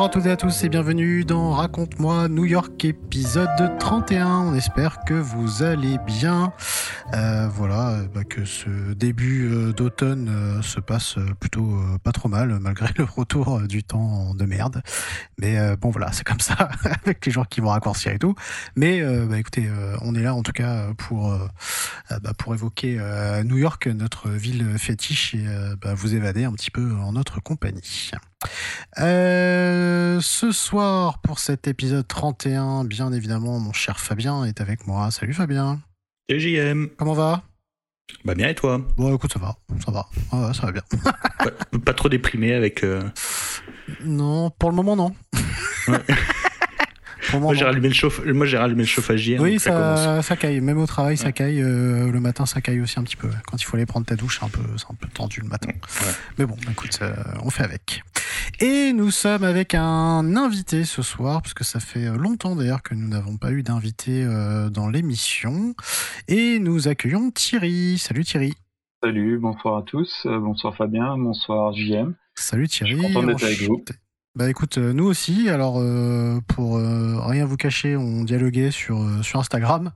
Bonjour à toutes et à tous et bienvenue dans Raconte-moi New York épisode 31. On espère que vous allez bien. Euh, voilà, euh, bah, que ce début euh, d'automne euh, se passe plutôt pas trop mal malgré le retour du temps de merde. Mais bon voilà, c'est comme ça avec les gens qui vont raccourcir et tout. Mais bah, écoutez, on est là en tout cas pour bah, pour évoquer New York, notre ville fétiche et bah, vous évader un petit peu en notre compagnie. Euh, ce soir, pour cet épisode 31, bien évidemment, mon cher Fabien est avec moi. Salut Fabien. Et JM. Comment va? Bah bien et toi? Bon, écoute, ça va. Ça va. Ouais, ça va bien. pas, pas trop déprimé avec... euh, Non, pour le moment, non. Ouais. Pour Moi j'ai rallumé le chauffe... Moi j'ai rallumé le chauffage hier. Oui, ça, commence. ça, ça caille. Même au travail, ça caille. Euh, le matin, ça caille aussi un petit peu. Quand il faut aller prendre ta douche, c'est un peu, c'est un peu tendu le matin. Ouais. Mais bon, écoute, euh, on fait avec. Et nous sommes avec un invité ce soir, parce que ça fait longtemps d'ailleurs que nous n'avons pas eu d'invité euh, dans l'émission. Et nous accueillons Thierry. Salut Thierry. Salut, bonsoir à tous, euh, bonsoir Fabien, bonsoir JM. Salut Thierry. Je suis content d'être avec vous. Bah écoute, euh, nous aussi. Alors euh, pour euh, rien vous cacher, on dialoguait sur euh, sur Instagram,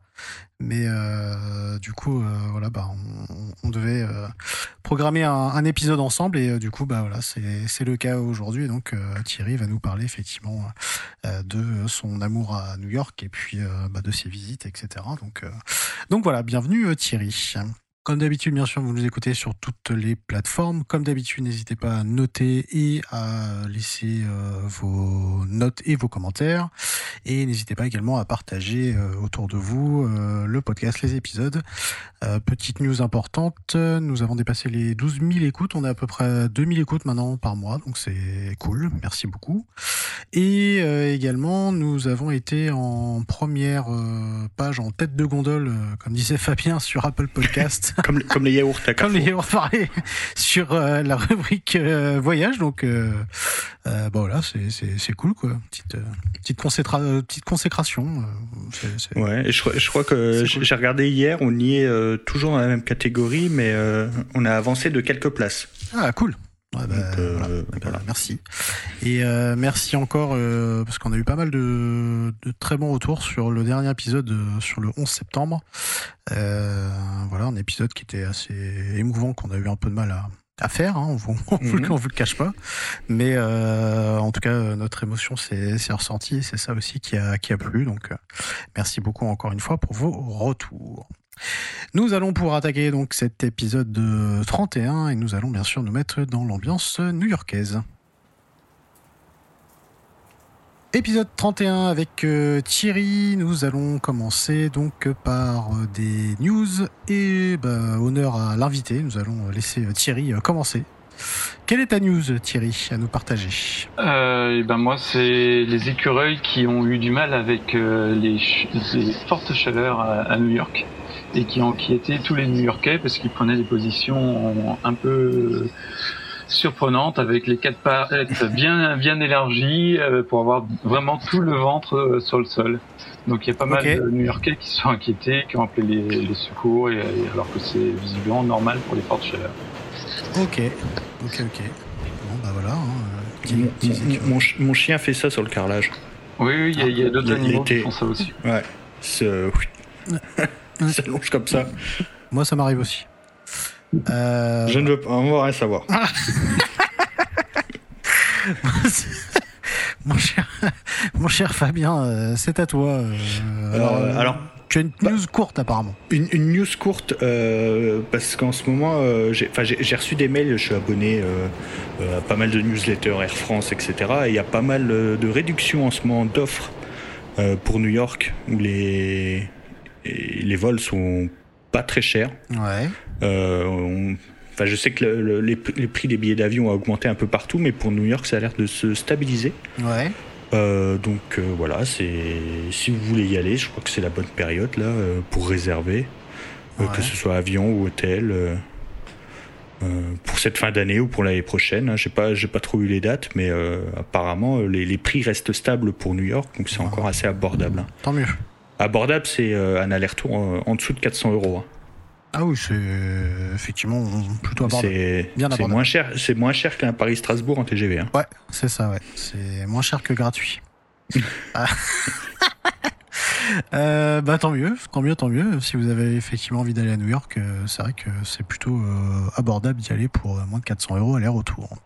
mais euh, du coup euh, voilà, bah on, on devait programmer un, un épisode ensemble et du coup bah voilà, c'est le cas aujourd'hui. Donc Thierry va nous parler effectivement de son amour à New York et puis bah, de ses visites, etc. Donc donc voilà, bienvenue Thierry. Comme d'habitude, bien sûr, vous nous écoutez sur toutes les plateformes. Comme d'habitude, n'hésitez pas à noter et à laisser euh, vos notes et vos commentaires. Et n'hésitez pas également à partager euh, autour de vous euh, le podcast, les épisodes. Petite news importante, nous avons dépassé les 12 000 écoutes. On est à peu près 2000 écoutes maintenant par mois, donc c'est cool. Merci beaucoup. Et également, nous avons été en première page, en tête de gondole, comme disait Fabien, sur Apple Podcast. Comme, comme les yaourts à comme les pareil sur euh, la rubrique euh, voyage. Donc, euh, euh, bah voilà, c'est- c'est c'est cool, quoi. Petite, euh, petite, consécra- petite consécration. euh, c'est- c'est- Ouais, et je, crois- je crois que j'ai cool. regardé hier, on y est euh, toujours dans la même catégorie, mais euh, on a avancé de quelques places. Ah, cool. Bah, Donc, euh, voilà. Bah, voilà. Merci. Et euh, merci encore, euh, parce qu'on a eu pas mal de, de très bons retours sur le dernier épisode, euh, sur le 11 septembre. Euh, voilà, un épisode qui était assez émouvant, qu'on a eu un peu de mal à, à faire, hein, on vous, on vous le- Mhm. on vous le cache pas. Mais euh, en tout cas, euh, notre émotion s'est ressentie, et c'est ça aussi qui a, qui a plu. Donc, euh, merci beaucoup encore une fois pour vos retours. Nous allons pour attaquer donc cet épisode de 31 et nous allons bien sûr nous mettre dans l'ambiance new-yorkaise. Épisode 31 avec euh, Thierry, nous allons commencer donc par euh, des news et bah, honneur à l'invité, nous allons laisser euh, Thierry commencer. Quelle est ta news Thierry à nous partager? Et ben moi, c'est les écureuils qui ont eu du mal avec les, fortes chaleurs à New York et qui ont inquiété tous les New-Yorkais parce qu'ils prenaient des positions un peu surprenantes avec les quatre pattes bien bien élargies euh, pour avoir vraiment tout le ventre euh, sur le sol. Donc il y a pas mal de New-Yorkais qui se sont inquiétés, qui ont appelé les, les secours et, et alors que c'est visiblement normal pour les fortes chaleurs. Ok, ok, ok. Bon bah voilà. hein, euh, Mon, mon- chien fait ça sur le carrelage. Oui, oui, il y a, il y a d'autres animaux qui font ça aussi. Ouais. C'est- Il s'allonge comme ça. Moi ça m'arrive aussi. Euh, Je ne veux pas, on va rien savoir. mon, cher, mon cher Fabien, euh, c'est à toi. euh, alors, Euh, alors, tu as une news courte apparemment. Une, une news courte, euh, parce qu'en ce moment, euh, j'ai enfin, j'ai- j'ai reçu des mails, je suis abonné euh, euh, à pas mal de newsletters, Air France, etc. Et il y a pas mal euh, de réductions en ce moment d'offres euh, pour New York, où les, et les vols sont pas très chers. Ouais. Euh, on- Enfin, je sais que le- le- les, les prix des billets d'avion ont augmenté un peu partout, mais pour New York, ça a l'air de se stabiliser. Ouais. donc voilà, c'est si vous voulez y aller, je crois que c'est la bonne période là pour réserver, que ce soit avion ou hôtel. pour cette fin d'année ou pour l'année prochaine, hein. j'ai pas j'ai pas trop eu les dates, mais apparemment les, prix restent stables pour New York, donc c'est encore assez abordable. Hein. Tant mieux. Abordable, c'est un aller-retour en dessous de 400 euros. Hein. Ah oui, c'est effectivement plutôt abordable. C'est moins cher, c'est moins cher qu'un Paris-Strasbourg en TGV. Hein. Ouais, c'est ça, ouais. C'est moins cher que gratuit. Ah. euh, bah tant mieux, tant mieux, tant mieux. Si vous avez effectivement envie d'aller à New York, euh, c'est vrai que c'est plutôt euh, abordable d'y aller pour euh, moins de 400 euros aller-retour.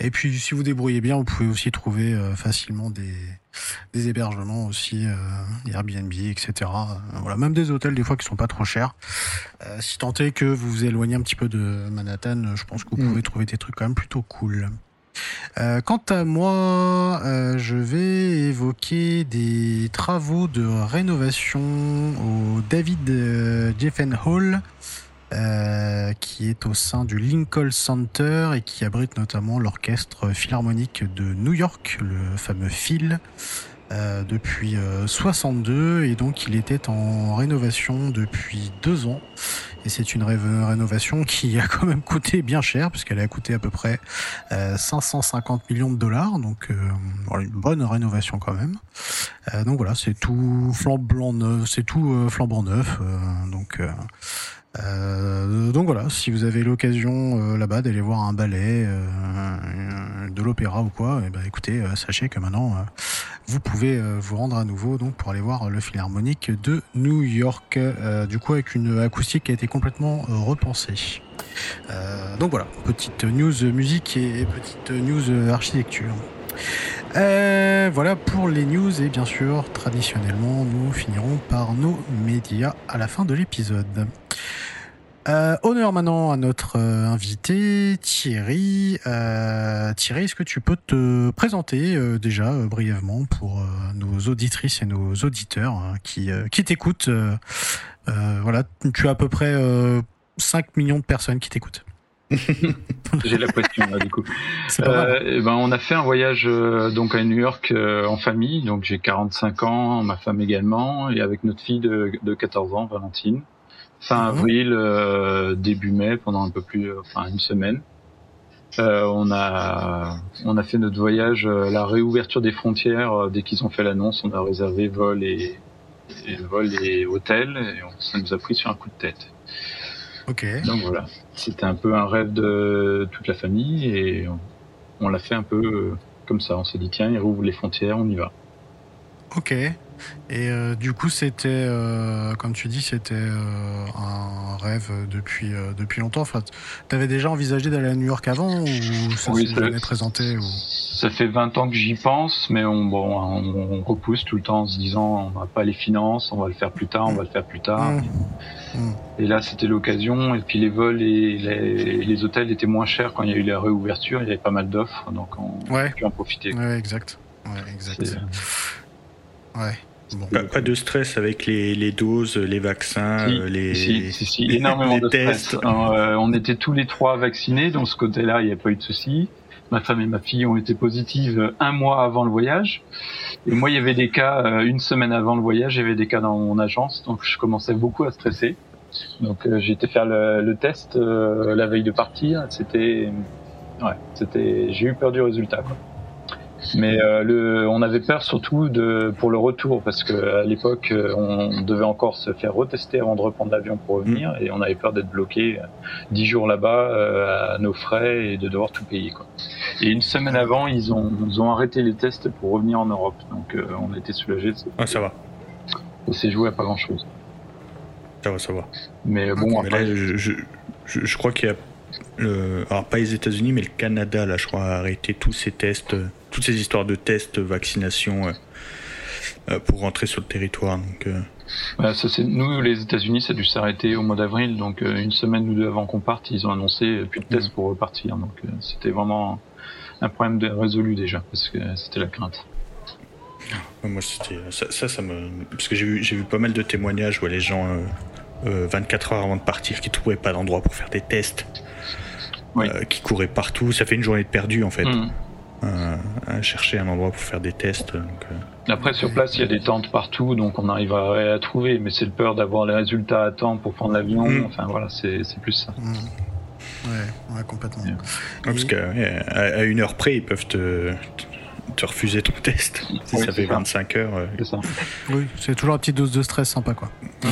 Et puis, si vous débrouillez bien, vous pouvez aussi trouver euh, facilement des, des hébergements aussi, euh, Airbnb, etc. Euh, voilà, même des hôtels des fois qui sont pas trop chers. si tant est que vous vous éloignez un petit peu de Manhattan, je pense que vous mm. pouvez trouver des trucs quand même plutôt cool. quant à moi, je vais évoquer des travaux de rénovation au David Jeffen Hall euh, qui est au sein du Lincoln Center et qui abrite notamment l'orchestre philharmonique de New York, le fameux Phil. Euh, depuis 62 euh, et donc il était en rénovation depuis deux ans. Et c'est une rénovation qui a quand même coûté bien cher puisqu'elle a coûté à peu près 550 millions de dollars. Donc une bonne rénovation quand même. Donc voilà c'est tout flambant neuf c'est tout flambant neuf donc euh, donc voilà, si vous avez l'occasion euh, là-bas d'aller voir un ballet, euh, de l'opéra ou quoi, eh ben écoutez, sachez que maintenant vous pouvez vous rendre à nouveau donc pour aller voir le Philharmonique de New York, du coup avec une acoustique qui a été complètement repensée. donc voilà, petite news musique et petite news architecture. Voilà pour les news et bien sûr traditionnellement nous finirons par nos médias à la fin de l'épisode. Euh, honneur maintenant à notre euh, invité Thierry. Euh, Thierry, est-ce que tu peux te présenter euh, déjà brièvement pour nos auditrices et nos auditeurs hein, qui, qui t'écoutent Voilà, tu as à peu près 5 millions de personnes qui t'écoutent. J'ai la question là du coup. Pas eh ben, on a fait un voyage donc à New York en famille, donc j'ai 45 ans, ma femme également, et avec notre fille de, de 14 ans, Valentine fin mhm. avril, euh, début mai, pendant un peu plus, enfin une semaine. Euh, on a on a fait notre voyage, euh, la réouverture des frontières dès qu'ils ont fait l'annonce, on a réservé vol et, vol et hôtel et ça nous a pris sur un coup de tête. Ok. Donc voilà, c'était un peu un rêve de toute la famille et on, l'a fait un peu comme ça. On s'est dit tiens, ils rouvrent les frontières, on y va. Ok. Et euh, du coup, c'était, euh, comme tu dis, c'était euh, un rêve depuis, depuis longtemps. Enfin, tu avais déjà envisagé d'aller à New York avant ou ça s'est jamais présenté ou... Ça fait 20 ans que j'y pense, mais on, bon, on, repousse tout le temps en se disant on n'a pas les finances, on va le faire plus tard, on va le faire plus tard. Mmh. Mmh. Et là, c'était l'occasion. Et puis les vols et les, les, hôtels étaient moins chers quand il y a eu la réouverture. Il y avait pas mal d'offres, donc on a pu en profiter. Ouais, exact. Ouais, exact. Ouais. Pas, de stress avec les, les doses, les vaccins, les, si, si, énormément de tests. Stress. Euh, on était tous les trois vaccinés, donc ce côté-là, il n'y a pas eu de souci. Ma femme et ma fille ont été positives un mois avant le voyage. Et moi, il y avait des cas, euh, une semaine avant le voyage, il y avait des cas dans mon agence, donc je commençais beaucoup à stresser. Donc euh, j'ai été faire le, le test la veille de partir. C'était, ouais, c'était, j'ai eu peur du résultat. Quoi. Mais euh, le, on avait peur surtout de, pour le retour parce que à l'époque euh, on devait encore se faire retester avant de reprendre l'avion pour revenir mm. et on avait peur d'être bloqué euh, dix jours là-bas à nos frais et de devoir tout payer quoi. Et une semaine avant ils ont, ils ont arrêté les tests pour revenir en Europe donc on était soulagés. De ah ça va. Et c'est joué à pas grand chose. Ça va ça va. Mais bon après, je, je, je, crois qu'il y a le, alors pas les États-Unis mais le Canada là je crois a arrêté tous ces tests toutes ces histoires de tests, vaccination euh, euh, pour rentrer sur le territoire. Donc, euh. bah, ça, nous, les États-Unis, ça a dû s'arrêter au mois d'avril. Donc, une semaine ou deux avant qu'on parte, ils ont annoncé plus de tests mm. pour repartir. Donc, c'était vraiment un problème de, résolu déjà, parce que c'était la crainte. Moi, c'était ça, ça, me parce que j'ai vu, j'ai vu pas mal de témoignages où les gens 24 heures avant de partir qui trouvaient pas d'endroit pour faire des tests, qui couraient partout. Ça fait une journée de perdu en fait. Mm. À, chercher un endroit pour faire des tests. Après, sur place, il y a des tentes partout, donc on arrive à, trouver, mais c'est le peur d'avoir les résultats à temps pour prendre l'avion. Mm. Enfin, voilà, c'est plus ça. Mm. Ouais, complètement. parce qu'à à une heure près, ils peuvent te, te refuser ton test. Si ça fait 25 heures. C'est ça. Oui, c'est toujours une petite dose de stress sympa, quoi. Mm.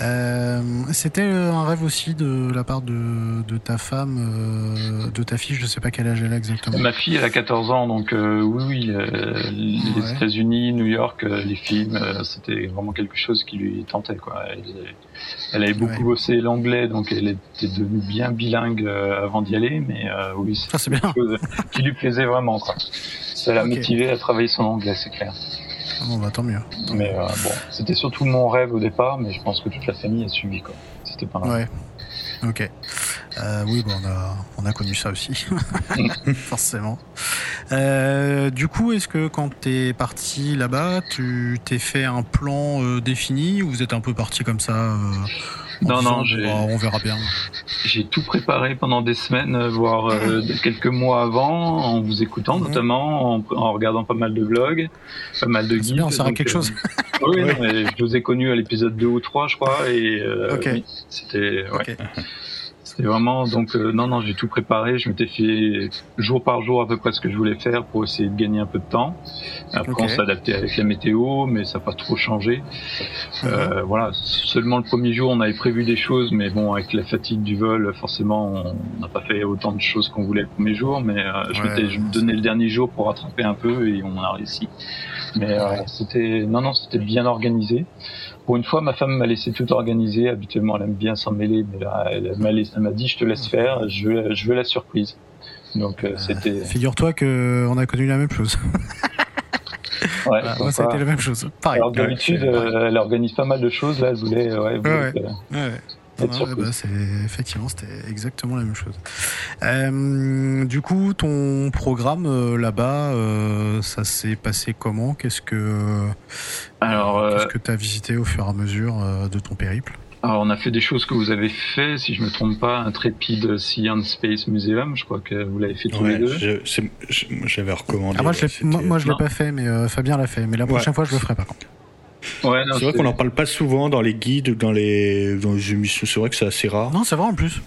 Euh, c'était un rêve aussi de la part de, de ta femme, euh, de ta fille, je sais pas quel âge elle a exactement. Ma fille, elle a 14 ans, donc euh, oui, oui, les États-Unis, New York, les films, c'était vraiment quelque chose qui lui tentait, quoi. Elle, elle avait beaucoup bossé l'anglais, donc elle était devenue bien bilingue avant d'y aller, mais oui, c'est quelque chose qui lui plaisait vraiment, quoi. Ça l'a motivé à travailler son anglais, c'est clair. Bon, bah, tant mieux. Mais euh, bon, c'était surtout mon rêve au départ, mais je pense que toute la famille a suivi, quoi. C'était pas mal. Ouais. Ok. Euh, oui, bon, on a, on a connu ça aussi, forcément. Euh, du coup, est-ce que quand t'es parti là-bas, tu t'es fait un plan défini ou vous êtes un peu parti comme ça euh, Non, non, on verra bien. J'ai tout préparé pendant des semaines, euh, voire euh, quelques mois avant, en vous écoutant mhm. notamment, en, en, regardant pas mal de vlogs, pas mal de guides. Bien, ça quelque euh, chose. oui, je vous ai connu à l'épisode 2 ou 3, je crois, et oui, c'était... Ouais. C'était vraiment donc euh, non non j'ai tout préparé, je m'étais fait jour par jour à peu près ce que je voulais faire pour essayer de gagner un peu de temps. Après on s'adaptait avec la météo, mais ça n'a pas trop changé. Euh, mhm. voilà, seulement le premier jour on avait prévu des choses, mais bon avec la fatigue du vol, forcément on n'a pas fait autant de choses qu'on voulait le premier jour. Mais euh, je m'étais donné le dernier jour pour rattraper un peu et on a réussi. Mais euh, c'était non non c'était bien organisé. Pour une fois, ma femme m'a laissé tout organiser. Habituellement, elle aime bien s'en mêler, mais là, elle m'a dit "Je te laisse faire. Je veux, je veux la surprise." Donc, euh, c'était. Figure-toi que on a connu la même chose. ouais, moi, ça a été la même chose. Pareil. Alors, d'habitude, euh, elle organise pas mal de choses. Là, elle voulait. Ouais, ouais, ouais. Bah, c'est effectivement, c'était exactement la même chose. Euh, du coup, ton programme euh, là-bas, euh, ça s'est passé comment? Qu'est-ce que alors qu'est-ce que tu as visité au fur et à mesure de ton périple? Alors, on a fait des choses que vous avez fait, si je me trompe pas, un Trépide Sea and Space Museum, je crois que vous l'avez fait tous les deux. J'avais recommandé. Ah, moi, je l'ai, moi, je l'ai pas fait, mais Fabien l'a fait. Mais la prochaine fois, je le ferai par contre c'est vrai qu'on n'en parle pas souvent dans les guides ou dans les, dans les émissions. C'est vrai que c'est assez rare. Non, c'est vrai en plus.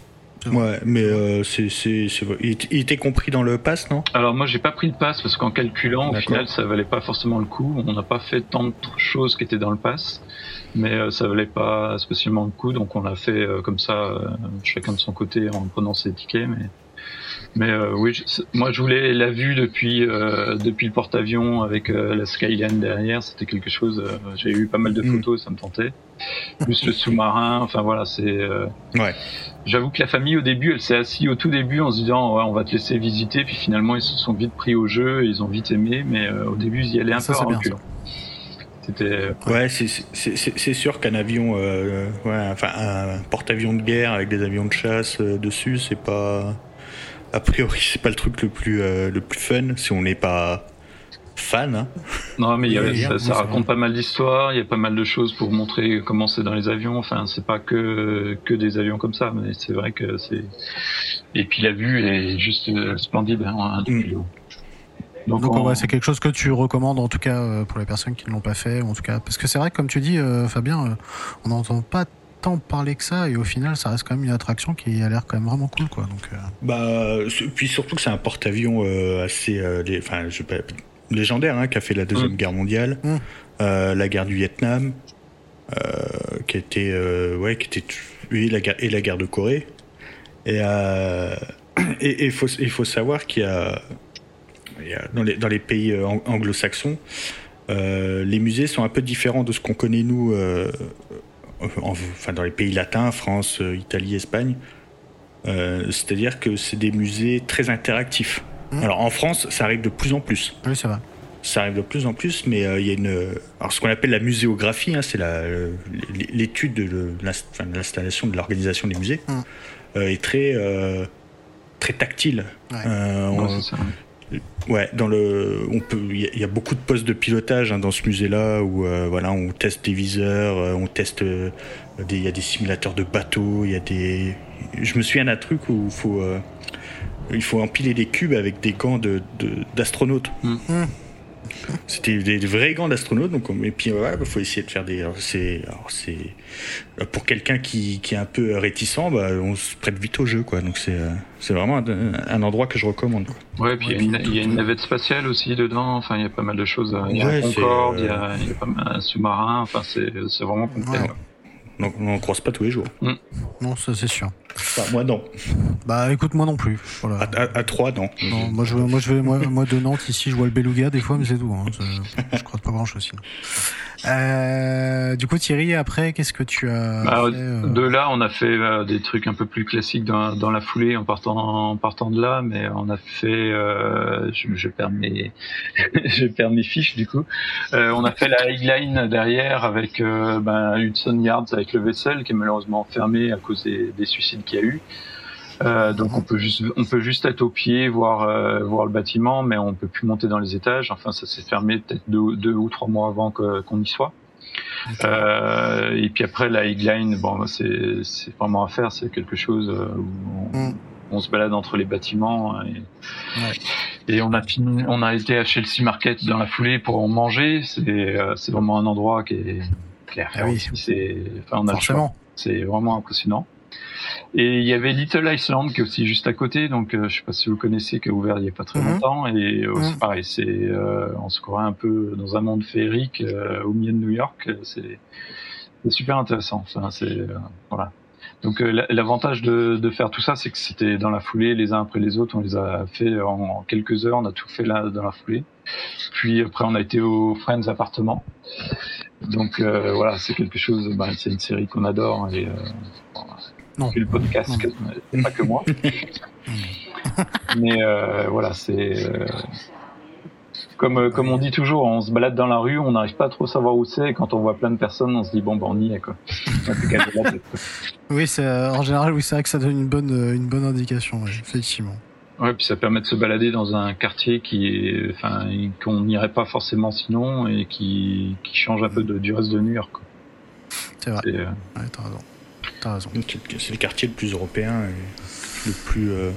Ouais, mais euh, c'est, c'est, il, était compris dans le pass, non? Alors moi, j'ai pas pris le pass parce qu'en calculant, au final, ça valait pas forcément le coup. On n'a pas fait tant de choses qui étaient dans le pass, mais euh, ça valait pas spécialement le coup. Donc on l'a fait euh, comme ça, chacun de son côté, en prenant ses tickets. Mais mais euh, oui, moi je voulais la vue depuis euh, depuis le porte-avions avec euh, la skyline derrière, c'était quelque chose. J'ai eu pas mal de mm. photos, ça me tentait. Plus le sous-marin, enfin voilà, c'est. ouais. J'avoue que la famille au début, elle s'est assise au tout début en se disant ouais, on va te laisser visiter, puis finalement ils se sont vite pris au jeu, ils ont vite aimé, mais au début ils y allaient un peu en. C'était. Ouais, c'est sûr qu'un avion, ouais, enfin un porte-avions de guerre avec des avions de chasse dessus, c'est pas a priori, c'est pas le truc le plus, euh, le plus fun si on n'est pas fan. Hein. Non, mais ça, raconte pas mal d'histoires, il y a pas mal de choses pour montrer comment c'est dans les avions. Enfin, c'est pas que, que des avions comme ça, mais c'est vrai que c'est. Et puis la vue est juste euh, splendide. Hein, mm. Donc, Donc c'est quelque chose que tu recommandes en tout cas euh, pour les personnes qui ne l'ont pas fait, en tout cas parce que c'est vrai que comme tu dis, Fabien, on n'entend pas parler que ça et au final ça reste quand même une attraction qui a l'air quand même vraiment cool quoi donc euh. bah puis surtout que c'est un porte-avions euh, assez euh, enfin je légendaire hein, qui a fait la deuxième mm. guerre mondiale mm. la guerre du Vietnam qui était ouais qui était et la guerre et la guerre de Corée et et il faut il faut savoir qu'il y a, dans les dans les pays anglo-saxons les musées sont un peu différents de ce qu'on connaît nous enfin dans les pays latins, France, euh, Italie, Espagne. Euh, c'est-à-dire que c'est des musées très interactifs. Mmh. Alors en France, ça arrive de plus en plus. Oui, ça va. Ça arrive de plus en plus, mais euh, il y a une. Alors ce qu'on appelle la muséographie, hein, c'est l'étude de l'installation, de l'organisation des musées, mmh. est très très tactile. Ouais. ça. Ouais, dans le, on peut, il y, a beaucoup de postes de pilotage hein, dans ce musée-là où euh, voilà, on teste des viseurs, euh, on teste, euh, il y a des simulateurs de bateaux, il y a des, je me souviens d'un truc où il faut, il faut empiler des cubes avec des gants d'astronautes. Mm. Mm. C'était des, vrais gants d'astronautes, donc et puis ouais, faut essayer de faire des. C'est c'est pour quelqu'un qui, qui est un peu réticent, bah, on se prête vite au jeu, quoi. Donc c'est euh, c'est vraiment un, un endroit que je recommande. Quoi. Ouais, puis il y a une- il y, a une navette spatiale aussi dedans. Enfin, il y a pas mal de choses. Il y a Ouais, un c'est, Concorde, euh, il y a, il y a pas mal un sous-marin. Enfin, c'est c'est vraiment complet. Ouais. Donc on n'en croise pas tous les jours. Non, ça c'est sûr. Enfin, moi non. Bah écoute, moi non plus. Voilà. À, à, à 3, non. Non, moi je, moi je vais, moi, moi de Nantes ici, je vois le Beluga des fois, mais c'est tout. Hein. Je, je crois pas grand chose sinon. Euh, du coup, Thierry, après, qu'est-ce que tu as Bah, fait, euh, De là, on a fait euh, des trucs un peu plus classiques dans, dans la foulée en partant, en partant de là, mais on a fait, euh, je, je perds mes, je perds mes fiches du coup. Euh, on a fait la Highline derrière avec euh, ben, Hudson Yards avec le vaisselle qui est malheureusement fermé à cause des, des suicides qu'il y a eu. Euh, donc on peut juste, on peut juste être au pied, voir, euh, voir le bâtiment, mais on peut plus monter dans les étages. Enfin, ça s'est fermé peut-être deux, deux ou trois mois avant qu'on y soit. Euh, et puis après la Highline, bon, c'est c'est vraiment à faire, c'est quelque chose où on, Mm. on se balade entre les bâtiments et, Ouais. et on a fini, on a été à Chelsea Market dans la foulée pour en manger. C'est c'est vraiment un endroit qui est, faire Ah oui. C'est enfin on a. C'est vraiment impressionnant. Et il y avait Little Iceland qui est aussi juste à côté, donc euh, je sais pas si vous connaissez, qui a ouvert il y a pas très Mhm. longtemps. Et euh, Mhm. c'est pareil, c'est euh, on se croirait un peu dans un monde féerique euh, au milieu de New York. C'est c'est super intéressant. Enfin, c'est euh, voilà. Donc euh, la- l'avantage de, de faire tout ça, c'est que c'était dans la foulée, les uns après les autres. On les a fait en quelques heures. On a tout fait là dans la foulée. Puis après, on a été au Friends appartement. Donc euh, voilà, c'est quelque chose. bah, c'est une série qu'on adore et euh, voilà. Non. Le podcast, c'est pas que moi. Mais euh, voilà, c'est euh, comme euh, comme on dit toujours, on se balade dans la rue, on n'arrive pas à trop savoir où c'est. Et quand on voit plein de personnes, on se dit bon, bah on y est quoi. Oui, c'est en général, oui, c'est vrai que ça donne une bonne, une bonne indication, ouais, effectivement. Ouais, puis ça permet de se balader dans un quartier qui est, enfin, qu'on n'irait pas forcément sinon et qui, qui change un peu de, du reste de New York. C'est vrai. Euh, Ouais, t'as raison. T'as raison. C'est le quartier le plus européen et le plus, euh,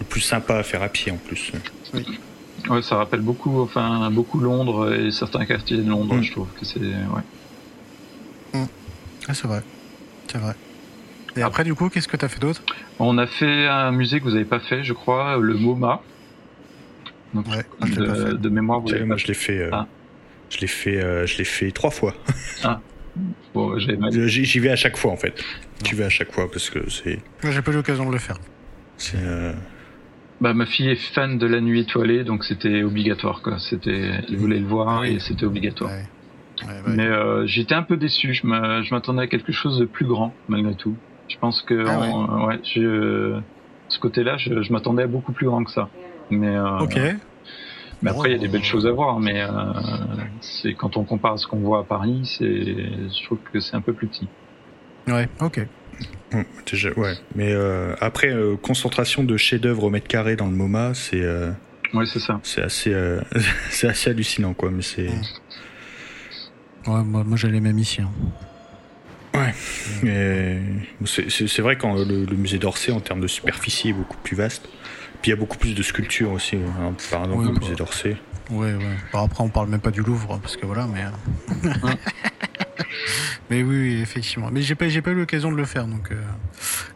le plus sympa à faire à pied en plus. ouais, ça rappelle beaucoup, enfin, beaucoup Londres et certains quartiers de Londres, Mm. je trouve que c'est, ouais. Ah, c'est vrai. C'est vrai. Et après, du coup, qu'est-ce que t'as fait d'autre? On a fait un musée que vous avez pas fait, je crois, le MoMA. Donc, Ouais, pas de, fait. de mémoire, vous Tu l'avez moi je l'ai fait, euh, Ah. je l'ai fait, euh, je l'ai fait trois fois. Bon, Euh, J'y vais à chaque fois en fait. J'y vais à chaque fois parce que c'est, Moi, j'ai pas eu l'occasion de le faire. c'est, euh, Bah, ma fille est fan de la nuit étoilée, donc c'était obligatoire, quoi. C'était, elle voulait le voir oui. et c'était obligatoire. Ouais. Ouais, ouais. Mais euh, j'étais un peu déçu. Je m'a- je m'attendais à quelque chose de plus grand, malgré tout. Je pense que, Ah ouais. on- ouais, je, ce côté-là, je, je m'attendais à beaucoup plus grand que ça. Mais, euh, Ok. Mais après, il y a des belles choses à voir. Mais euh, c'est quand on compare à ce qu'on voit à Paris, c'est, je trouve que c'est un peu plus petit. Ouais, ok. hum, déjà, ouais. Mais euh, après, euh, concentration de chefs-d'œuvre au mètre carré dans le MoMA, c'est, euh, Ouais, c'est ça. c'est assez, euh, c'est assez hallucinant quoi. Mais c'est, Ouais, moi, moi j'allais même ici. hein. mais c'est, c'est- c'est vrai quand le, le musée d'Orsay en termes de superficie est beaucoup plus vaste. Puis il y a beaucoup plus de sculptures aussi, hein, par exemple Oui, au bah. musée d'Orsay. Ouais, ouais. Bon, après, on parle même pas du Louvre, parce que voilà, mais. euh, mais oui, oui, effectivement. Mais j'ai pas, j'ai pas eu l'occasion de le faire, donc. euh,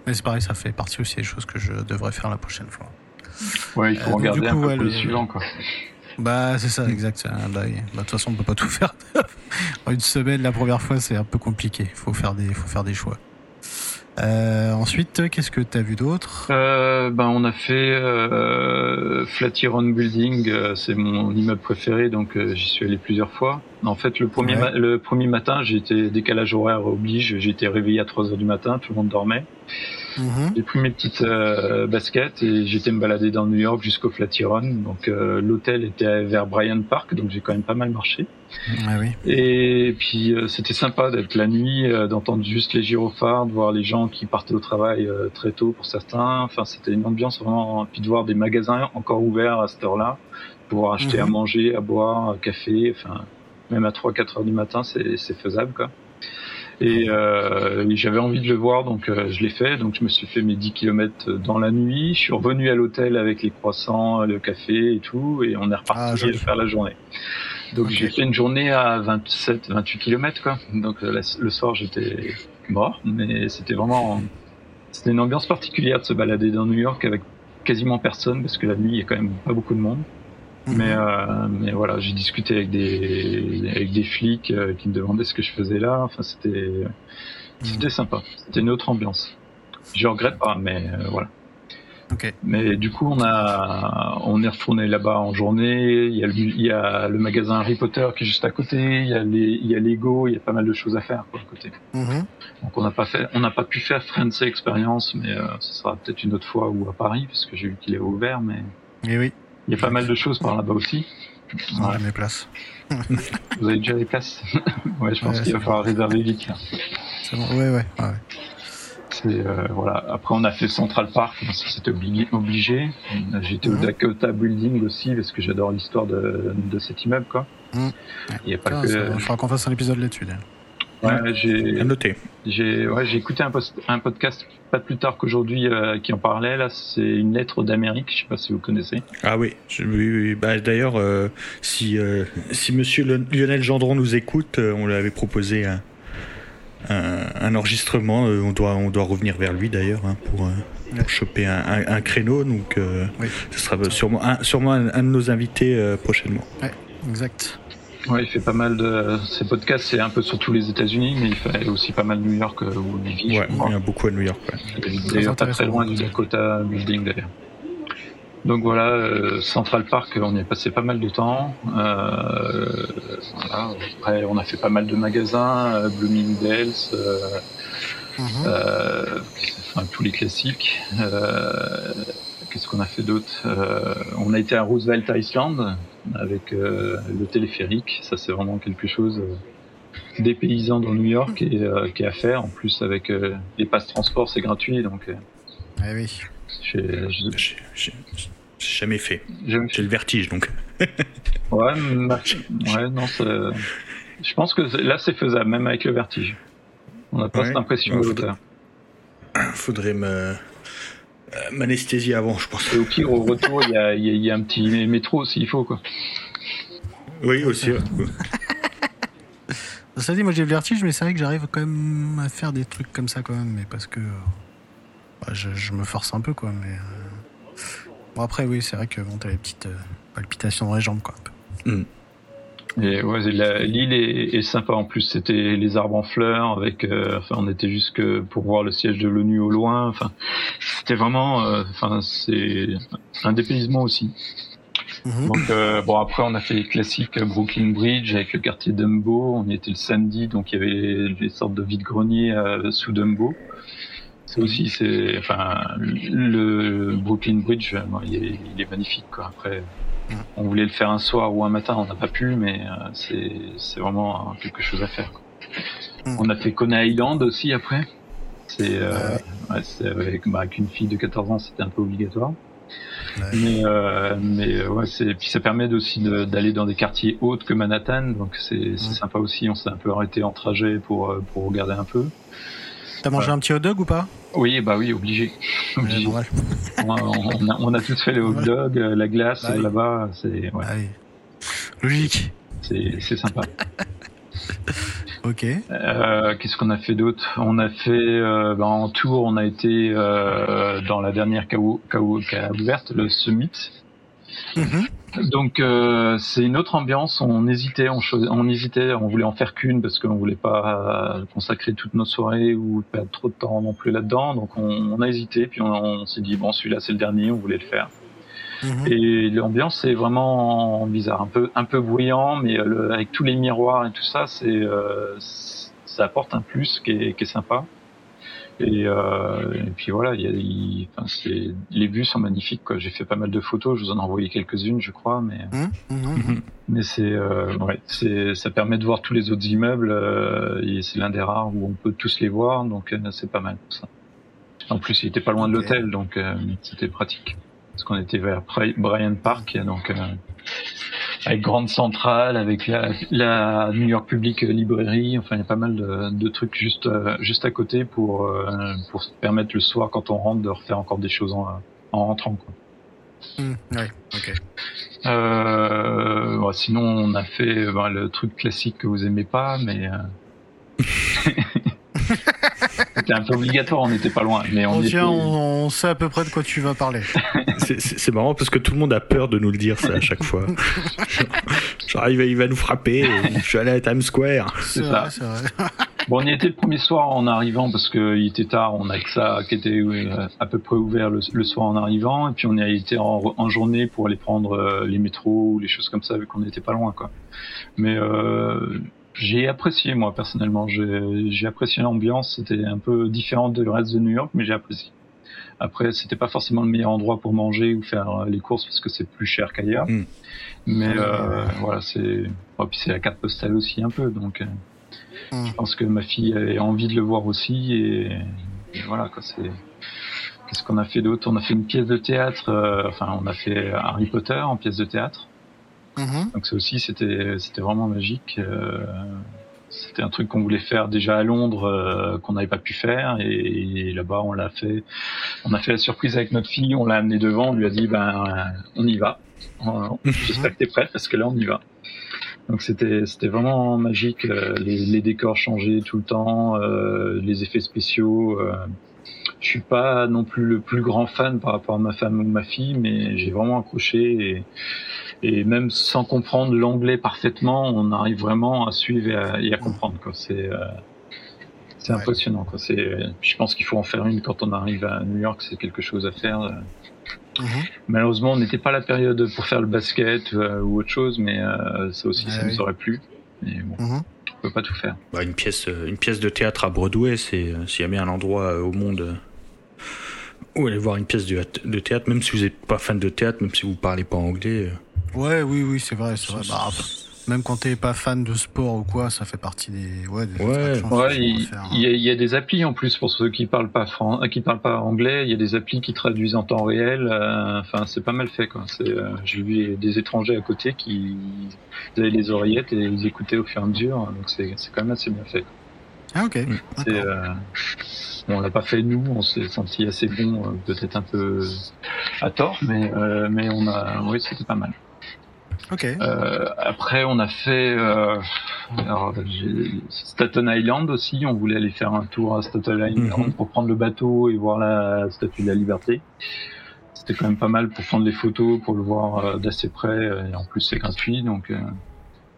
Mais c'est pareil, ça fait partie aussi des choses que je devrais faire la prochaine fois. Ouais, il Euh, faut donc, regarder du un coup, peu ouais, pour les le- suivants, quoi. Bah, c'est ça, exact. bah. Bah, De toute façon, on peut pas tout faire. en une semaine, la première fois, c'est un peu compliqué. Faut faire des, faut faire des choix. Euh, ensuite, qu'est-ce que t'as vu d'autre? Euh, ben on a fait euh, Flatiron Building, c'est mon immeuble préféré, donc j'y suis allé plusieurs fois. En fait, le premier, Ouais. ma- le premier matin, j'étais décalage horaire oblige, j'ai été réveillé à 3 heures du matin, tout le monde dormait. Mhm. J'ai pris mes petites euh, baskets et j'étais me balader dans New York jusqu'au Flatiron. Donc euh, l'hôtel était vers Bryant Park, donc j'ai quand même pas mal marché. Ah oui. Et puis euh, c'était sympa d'être la nuit, euh, d'entendre juste les gyrophares, de voir les gens qui partaient au travail euh, très tôt pour certains. Enfin, c'était une ambiance vraiment. Puis de voir des magasins encore ouverts à cette heure-là, pouvoir acheter Mhm. à manger, à boire, à café. Enfin, même à 3-4 heures du matin, c'est faisable quoi. Et, euh, j'avais envie de le voir, donc euh, je l'ai fait. Donc je me suis fait mes 10 km dans la nuit. Je suis revenu à l'hôtel avec les croissants, le café et tout, et on est reparti ah, faire la journée. Donc j'ai fait une journée à 27, 28 km quoi. Donc le soir j'étais mort, mais c'était vraiment, c'était une ambiance particulière de se balader dans New York avec quasiment personne parce que la nuit il y a quand même pas beaucoup de monde. Mais, euh, mais voilà, j'ai discuté avec des, avec des flics euh, qui me demandaient ce que je faisais là. Enfin, c'était, c'était sympa. C'était une autre ambiance. Je regrette pas, mais euh, voilà. Okay. Mais du coup, on a, on est retourné là-bas en journée. Il y, a le, il y a le magasin Harry Potter qui est juste à côté. Il y a les, il y a Lego. Il y a pas mal de choses à faire quoi, à côté. Mhm. Donc on n'a pas fait, on n'a pas pu faire Friends Experience, mais euh, ce sera peut-être une autre fois ou à Paris, parce que j'ai vu qu'il est ouvert. Mais Et eh oui. Il y a pas mal de choses par là-bas aussi. On a mes places. Vous avez déjà les places Ouais, je pense qu'il va falloir réserver vite. C'est bon. Ouais, ouais. ouais. Euh, voilà. Après, on a fait Central Park, c'était obligé. obligé. J'étais au mhm. Dakota Building aussi parce que j'adore l'histoire de, de, cet immeuble, quoi. Mhm. Il y a pas ah, que. Il faudra qu'on fasse un épisode là-dessus. Ouais, j'ai noté. J'ai ouais, j'ai écouté un, un, podcast pas plus tard qu'aujourd'hui euh, qui en parlait. Là, c'est une lettre d'Amérique. Je sais pas si vous connaissez. Ah oui, oui, oui. Bah, D'ailleurs, euh, si si Monsieur Lionel Gendron nous écoute, on lui avait proposé un, un, enregistrement. Euh, on doit, on doit revenir vers lui d'ailleurs hein, pour, euh, choper un, créneau. Donc, euh, ce sera sûrement, un, sûrement un, de nos invités prochainement. Ouais, exact. Ouais, il fait pas mal de. Ses podcasts, c'est un peu sur tous les États-Unis, mais il fait aussi pas mal New York où il vit. Ouais, il y a beaucoup à New York. D'ailleurs, pas très loin du Dakota Building d'ailleurs. Donc voilà, euh, Central Park, on y a passé pas mal de temps. Euh, voilà. Après, on a fait pas mal de magasins, euh, Bloomingdale's, euh, mhm. euh, enfin tous les classiques. Qu'est-ce qu'on a fait d'autre? On a été à Roosevelt Island avec le téléphérique. Ça, c'est vraiment quelque chose des paysans dans New York et qui est à faire. En plus, avec les passes transport, c'est gratuit, donc. Eh oui. J'ai jamais fait. J'ai le vertige donc. ouais, ouais, non, je pense que là c'est faisable, même avec le vertige. On n'a pas cette impression de hauteur. Faudrait me euh, m'anesthésier avant, je pense. Et au pire, au retour, il y a, y a, un petit métro s'il faut, quoi. Oui, aussi. Ça dit, moi j'ai le vertige, mais c'est vrai que j'arrive quand même à faire des trucs comme ça quand même, mais parce que bah, je, me force un peu, quoi. Mais euh, bon, après, oui, c'est vrai que bon, t'as les petites euh, palpitations dans les jambes, quoi. Mm. Et ouais, l'île est, sympa en plus. C'était les arbres en fleurs avec. Euh, enfin, on était juste que pour voir le siège de l'ONU au loin. Enfin, c'était vraiment. Enfin, c'est un dépaysement aussi. Mm-hmm. Donc bon après on a fait les classiques Brooklyn Bridge avec le quartier Dumbo. On y était le samedi donc il y avait des sortes de vide-greniers sous Dumbo. C'est aussi, c'est, enfin, le Brooklyn Bridge, il, est, magnifique. Quoi. Après, on voulait le faire un soir ou un matin, on n'a pas pu, mais euh, c'est, c'est vraiment quelque chose à faire. Mm. On a fait Coney Island aussi après. C'est, euh, ouais, c'est avec, bah, avec, une fille de 14 ans, c'était un peu obligatoire. Mais, euh, mais ouais, c'est, puis ça permet aussi d'aller dans des quartiers hauts que Manhattan, donc c'est, c'est mm. sympa aussi. On s'est un peu arrêté en trajet pour, pour regarder un peu. T'as mangé un petit hot dog ou pas? Oui, bah oui, obligé. obligé. on, a, on, a, tous fait les hot dogs, euh, la glace bah là-bas, c'est ouais. Ah Logique. C'est sympa. ok. Euh, Qu'est-ce qu'on a fait d'autre? On a fait euh, bah, en tour, on a été euh, dans la dernière KO, KO, ouverte, le Summit. Mm donc euh, c'est une autre ambiance. On hésitait, on, on hésitait, on voulait en faire qu'une parce qu'on voulait pas euh, consacrer toute nos soirées ou perdre trop de temps non plus là-dedans. Donc on, on, a hésité, puis on, s'est dit bon celui-là c'est le dernier, on voulait le faire. Mhm. Et l'ambiance c'est vraiment bizarre, un peu un peu bruyant, mais euh, avec tous les miroirs et tout ça, c'est euh, ça apporte un plus qui est, qui est sympa. Et, euh, et, puis voilà, y a, y, enfin, les vues sont magnifiques. Quoi. J'ai fait pas mal de photos, je vous en ai envoyé quelques-unes, je crois, mais mmh, mmh, mmh. mais c'est euh, ouais, c'est ça permet de voir tous les autres immeubles. Euh, et c'est l'un des rares où on peut tous les voir, donc euh, c'est pas mal pour ça. En plus, il était pas loin de l'hôtel, donc euh, c'était pratique parce qu'on était vers Bryant Park, donc avec Grande Centrale, avec la, la, New York Public Library. Enfin, il y a pas mal de, de trucs juste euh, juste à côté pour euh, pour se permettre le soir quand on rentre de refaire encore des choses en, en rentrant. Quoi. Mmh, ouais, ok. Euh, bon, sinon, on a fait ben, le truc classique que vous aimez pas, mais C'était un peu obligatoire, on n'était pas loin. Mais on, oh, tiens, on, sait à peu près de quoi tu vas parler. c'est marrant parce que tout le monde a peur de nous le dire ça à chaque fois. Genre, il va, nous frapper. je suis allé à Times Square. C'est ça. Vrai. Bon, on y était le premier soir en arrivant parce qu'il était tard. On a que ça qui était euh, à peu près ouvert le, soir en arrivant. Et puis on y a été en, journée pour aller prendre euh, les métros ou les choses comme ça vu qu'on n'était pas loin, quoi. Mais euh, j'ai apprécié moi personnellement. J'ai apprécié l'ambiance. C'était un peu différent du reste de New York, mais j'ai apprécié. Après, c'était pas forcément le meilleur endroit pour manger ou faire euh, les courses parce que c'est plus cher qu'ailleurs. Hmm. Mais euh, voilà, c'est. Oh, puis c'est la carte postale aussi un peu, donc. Euh, hmm. Je pense que ma fille avait envie de le voir aussi et, voilà quoi. C'est. Qu'est-ce qu'on a fait d'autre? On a fait une pièce de théâtre. Euh, enfin, on a fait Harry Potter en pièce de théâtre. Mhm. Donc ça aussi, c'était c'était vraiment magique. Euh, c'était un truc qu'on voulait faire déjà à Londres, euh, qu'on n'avait pas pu faire, et, là-bas on l'a fait. On a fait la surprise avec notre fille, on l'a amené devant, on lui a dit ben on y va. Mhm. J'espère que t'es prête parce que là on y va. Donc c'était c'était vraiment magique. Euh, les, les, décors changeaient tout le temps, les effets spéciaux. je suis pas non plus le plus grand fan par rapport à ma femme ou ma fille, mais j'ai vraiment accroché et et même sans comprendre l'anglais parfaitement, on arrive vraiment à suivre et à, et à comprendre. Quoi. C'est, euh, c'est impressionnant. Quoi. C'est, je pense qu'il faut en faire une quand on arrive à New York. C'est quelque chose à faire. Euh. Mhm. Malheureusement, on n'était pas la période pour faire le basket euh, ou autre chose, mais euh, ça aussi, ça nous aurait plu. Mais bon, mhm. on peut pas tout faire. Bah, une pièce, une pièce de théâtre à Broadway, c'est s'il y a bien un endroit au monde où aller voir une pièce de, de théâtre, même si vous n'êtes pas fan de théâtre, même si vous parlez pas anglais. Ouais, oui, oui, c'est vrai, c'est vrai. Bah, même quand t'es pas fan de sport ou quoi, ça fait partie des. Ouais, des ouais, ouais il, y a, y, a, des applis en plus pour ceux qui parlent pas fran... qui parlent pas anglais. Il y a des applis qui traduisent en temps réel. Euh, enfin, c'est pas mal fait quoi. Euh, J'ai vu des étrangers à côté qui avaient les oreillettes et ils écoutaient au fur et à mesure. Donc c'est quand même assez bien fait. Ah ok. Euh, on l'a pas fait nous, on s'est senti assez bon, euh, peut-être un peu à tort, mais mais on a, oui, c'était pas mal. Euh, après, on a fait euh, alors, Staten Island aussi. On voulait aller faire un tour à Staten Island mhm. pour prendre le bateau et voir la Statue de la Liberté. C'était quand même pas mal pour prendre les photos, pour le voir euh, d'assez près. Et en plus, c'est gratuit, donc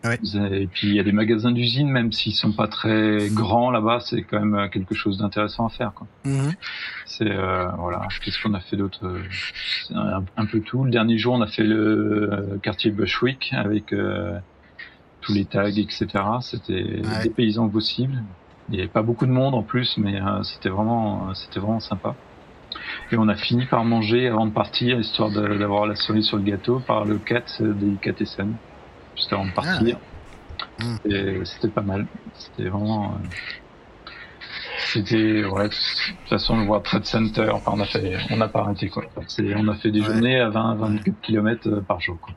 euh, et puis il y a des magasins d'usine, même s'ils sont pas très grands là-bas, c'est quand même euh, quelque chose d'intéressant à faire. Quoi. Mhm. C'est euh, voilà. Qu'est-ce qu'on a fait d'autre euh, un, un, peu tout. Le dernier jour, on a fait le quartier Bushwick avec tous les tags, etc. C'était des paysans possibles. Il n'y avait pas beaucoup de monde en plus, mais c'était vraiment, c'était vraiment sympa. Et on a fini par manger avant de partir, histoire d'avoir la cerise sur le gâteau, par le 4 des scènes juste avant de partir. Ah. C'était pas mal. C'était vraiment. Euh, c'était ouais. De toute façon, le World Trade Center. Enfin, on a fait, on n'a pas arrêté quoi. On a fait des journées à 20, 24 km par jour. Quoi.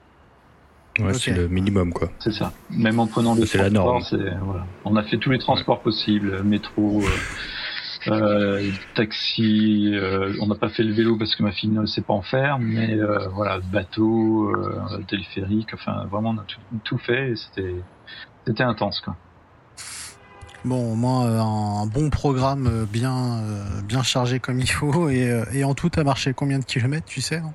Ouais, c'est le minimum quoi. C'est ça. Même en prenant le transport, la norme. Voilà. On a fait tous les transports possibles, métro, euh, taxi, euh, on n'a pas fait le vélo parce que ma fille ne sait pas en faire, mais euh, voilà, bateau, téléphérique, enfin vraiment on a tout, tout fait et c'était c'était intense quoi. Bon, au moins un bon programme bien bien chargé comme il faut et, et en tout a marché combien de kilomètres, tu sais non?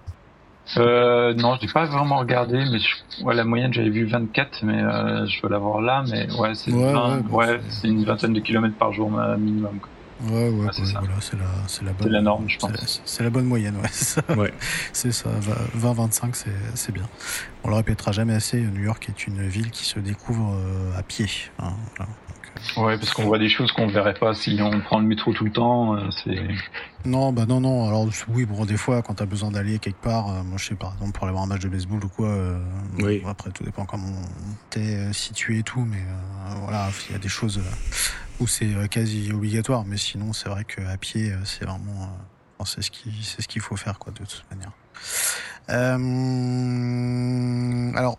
Euh, non, je n'ai pas vraiment regardé, mais ouais, la moyenne j'avais vu 24, mais euh, je vais l'avoir là, mais ouais, c'est ouais, ouais, c'est une vingtaine de kilomètres par jour minimum. Quoi. Ouais, ouais, c'est voilà, c'est la, c'est la bonne. la norme, je pense. C'est la, bonne moyenne, ouais, c'est ça. Ouais. ça, 20-25, c'est, c'est bien. On le répétera jamais assez, New York est une ville qui se découvre euh, à pied. Hein, voilà. Euh, ouais, parce qu'on voit des choses qu'on ne verrait pas si on prend le métro tout le temps. Euh, c'est... Non, bah non, non. Alors oui, bon, des fois, quand tu as besoin d'aller quelque part, moi je sais par exemple pour aller voir un match de baseball ou quoi. oui. Après, tout dépend comment t'es situé et tout, mais voilà, il y a des choses où c'est euh, quasi obligatoire, mais sinon c'est vrai qu'à pied, euh, c'est vraiment, euh, c'est ce qui, c'est ce qu'il faut faire quoi de toute manière. Euh, alors,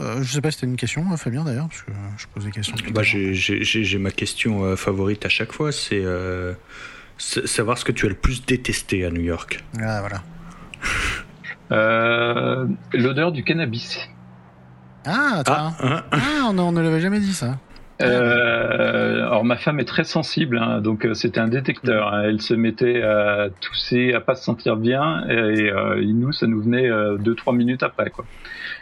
euh, je sais pas si c'était une question, hein, Fabien d'ailleurs, parce que je pose des questions. Bah, j'ai ma question euh, favorite à chaque fois, c'est euh, savoir ce que tu as le plus détesté à New York. Ah voilà. L'odeur du cannabis. Ah, ah, ah, ah on ne l'avait jamais dit ça. Euh, alors ma femme est très sensible, hein, donc euh, c'était un détecteur. Hein. elle se mettait à tousser, à pas se sentir bien, et, euh, nous, ça nous venait euh, deux trois minutes après, quoi.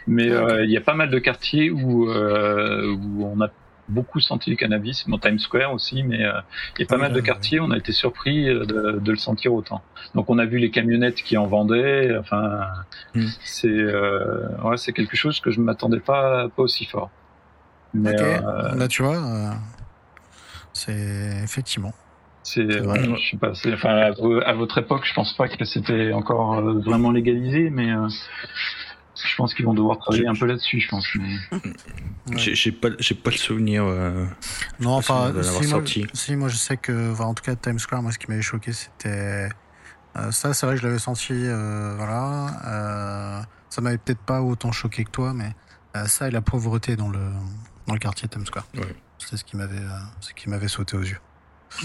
Mais il y a pas mal de quartiers où, où on a beaucoup senti le cannabis, mon Times Square aussi, mais il y a pas mal de quartiers, on a été surpris de, de, le sentir autant. Donc on a vu les camionnettes qui en vendaient. Enfin, hmm. c'est ouais, c'est quelque chose que je ne m'attendais pas pas aussi fort. Mais, ok, là tu vois, euh, c'est effectivement. C'est, je sais pas, enfin, à, votre époque, je pense pas que c'était encore euh, vraiment légalisé, mais euh, je pense qu'ils vont devoir travailler un peu là-dessus, je pense. Mais... J'ai pas, j'ai pas le souvenir. non, enfin, si moi, si moi, je sais que, en tout cas, Times Square, moi, ce qui m'avait choqué, c'était ça. C'est vrai que je l'avais senti, voilà. ça m'avait peut-être pas autant choqué que toi, mais ça et la pauvreté dans le dans le quartier Times Square. C'est ce qui m'avait, euh, ce qui m'avait sauté aux yeux.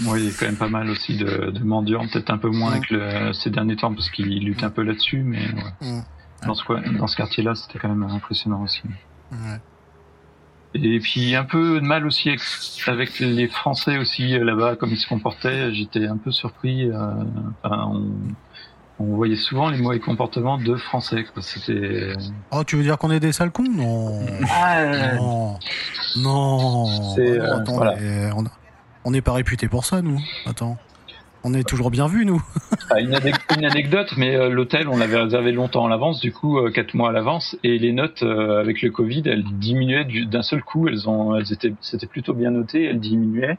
Oui, il y a quand même pas mal aussi de, de mendiants, peut-être un peu moins avec le, ces derniers temps parce qu'ils luttent un peu là-dessus, mais mm. dans ce, dans ce quartier-là, c'était quand même impressionnant aussi. Et puis un peu de mal aussi avec, les Français aussi euh, là-bas, comme ils se comportaient. J'étais un peu surpris. Euh, on, on voyait souvent les mauvais comportements de Français. C'était. Oh, tu veux dire qu'on est des sales cons? Non. Ah, non. Non. Euh, on n'est pas réputé pour ça, nous. Attends. On est toujours bien vu, nous. Ah, une, anecdote, mais euh, l'hôtel, on l'avait réservé longtemps à l'avance, du coup, euh, quatre mois à l'avance, et les notes euh, avec le Covid, elles diminuaient d'un seul coup. Elles ont, elles étaient, c'était plutôt bien noté, elles diminuaient.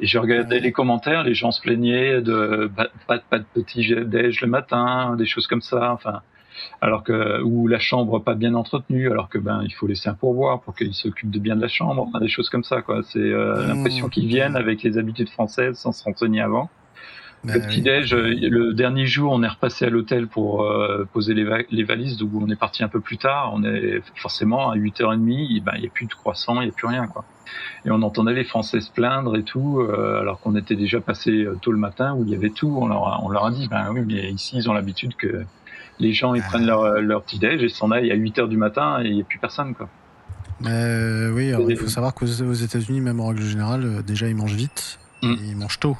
Et je regardais les commentaires, les gens se plaignaient de pas, pas de petit déj le matin, des choses comme ça. Enfin, alors que ou la chambre pas bien entretenue, alors que ben il faut laisser un pourboire pour qu'ils s'occupent de bien de la chambre, enfin des choses comme ça quoi. C'est mmh. l'impression qu'ils viennent avec les habitudes françaises sans se renseigner avant. Le bah petit-déj, euh, le dernier jour, on est repassé à l'hôtel pour euh, poser les, les, valises, donc on est parti un peu plus tard. On est forcément à 8h30, ben, il n'y a plus de croissant, il n'y a plus rien. quoi. Et on entendait les Français se plaindre et tout, euh, alors qu'on était déjà passé tôt le matin où il y avait tout. On leur a, on leur a dit, ben oui, mais ici, ils ont l'habitude que les gens ils ah. prennent leur, leur petit-déj et s'en aillent à 8h du matin et il n'y a plus personne. quoi. Mais oui, il faut savoir qu'aux États-Unis, même en règle générale, déjà ils mangent vite, mmh. ils mangent tôt.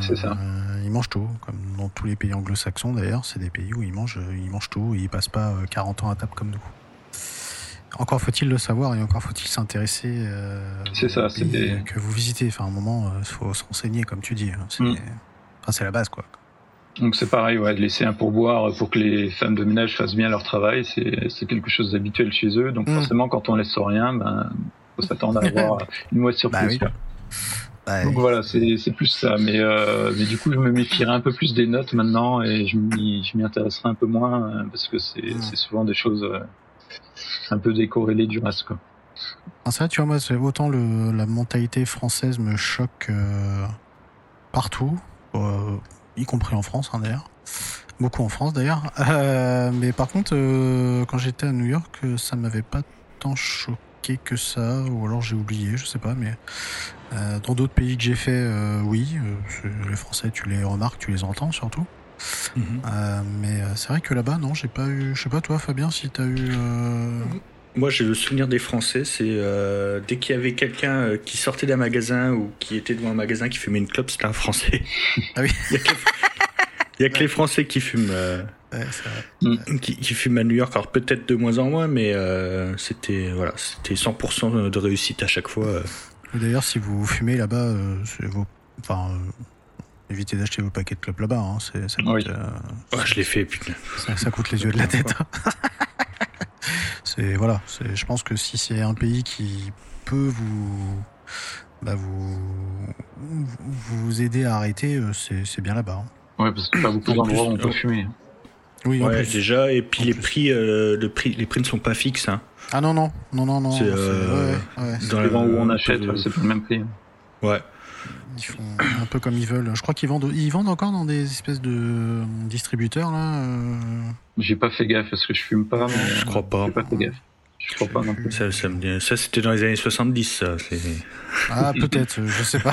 C'est ça. Euh, ils mangent tôt, comme dans tous les pays anglo-saxons d'ailleurs. C'est des pays où ils mangent, ils mangent tôt et ils passent pas 40 euh, ans à table comme nous. Encore faut-il le savoir et encore faut-il s'intéresser. Euh, c'est ça, c'est que vous visitez. Enfin, à un moment, il faut se renseigner, comme tu dis. Hein. C'est mm. enfin, la base, quoi. Donc c'est pareil, ouais, de laisser un pourboire pour que les femmes de ménage fassent bien leur travail, c'est quelque chose d'habituel chez eux. Donc mm. forcément, quand on laisse rien, ben faut s'attendre à avoir une mauvaise surprise. Bah donc voilà, c'est plus ça. Mais, euh, mais du coup, je me méfierai un peu plus des notes maintenant et je m'y intéresserai un peu moins euh, parce que c'est souvent des choses euh, un peu décorrélées du reste. Quoi. Ah, c'est vrai, tu vois, moi, autant le, la mentalité française me choque partout, y compris en France hein, d'ailleurs. Beaucoup en France d'ailleurs. mais par contre, quand j'étais à New York, ça m'avait pas tant choqué que ça, ou alors j'ai oublié, je sais pas, mais dans d'autres pays que j'ai fait, euh, oui, euh, les Français, tu les remarques, tu les entends surtout. Mhm. mais c'est vrai que là-bas, non, j'ai pas eu. Je sais pas toi, Fabien, si t'as eu. Moi, j'ai le souvenir des Français, c'est dès qu'il y avait quelqu'un qui sortait d'un magasin ou qui était devant un magasin qui fumait une clope, c'était un Français. Ah oui. Il y a que les Français qui fument. Mm. Qui, qui, fument à New York, alors peut-être de moins en moins, mais c'était voilà, c'était 100% de réussite à chaque fois. D'ailleurs, si vous fumez là-bas, euh, vos... enfin, euh, évitez d'acheter vos paquets de clopes là-bas. Hein, ça coûte, euh, je l'ai fait, putain. Ça, coûte les yeux de la tête. c'est voilà. Je pense que si c'est un pays qui peut vous, bah, vous, vous aider à arrêter, c'est bien là-bas. Hein. Ouais, parce que pas beaucoup d'endroits où on peut fumer. Oui, déjà. Et puis les prix, le prix, les prix ne sont pas fixes. Hein. Ah non, non, non, non, non. C'est euh, dans le où on achète, c'est pas le même prix. Ouais. Ils font un peu comme ils veulent. Je crois qu'ils vendent, ils vendent encore dans des espèces de distributeurs là. Euh... J'ai pas fait gaffe parce que je fume pas. Mais je crois pas. J'ai pas fait gaffe. Je crois pas non plus. Ça, ça, c'était dans les années 70, ça. Ah, peut-être, je sais pas.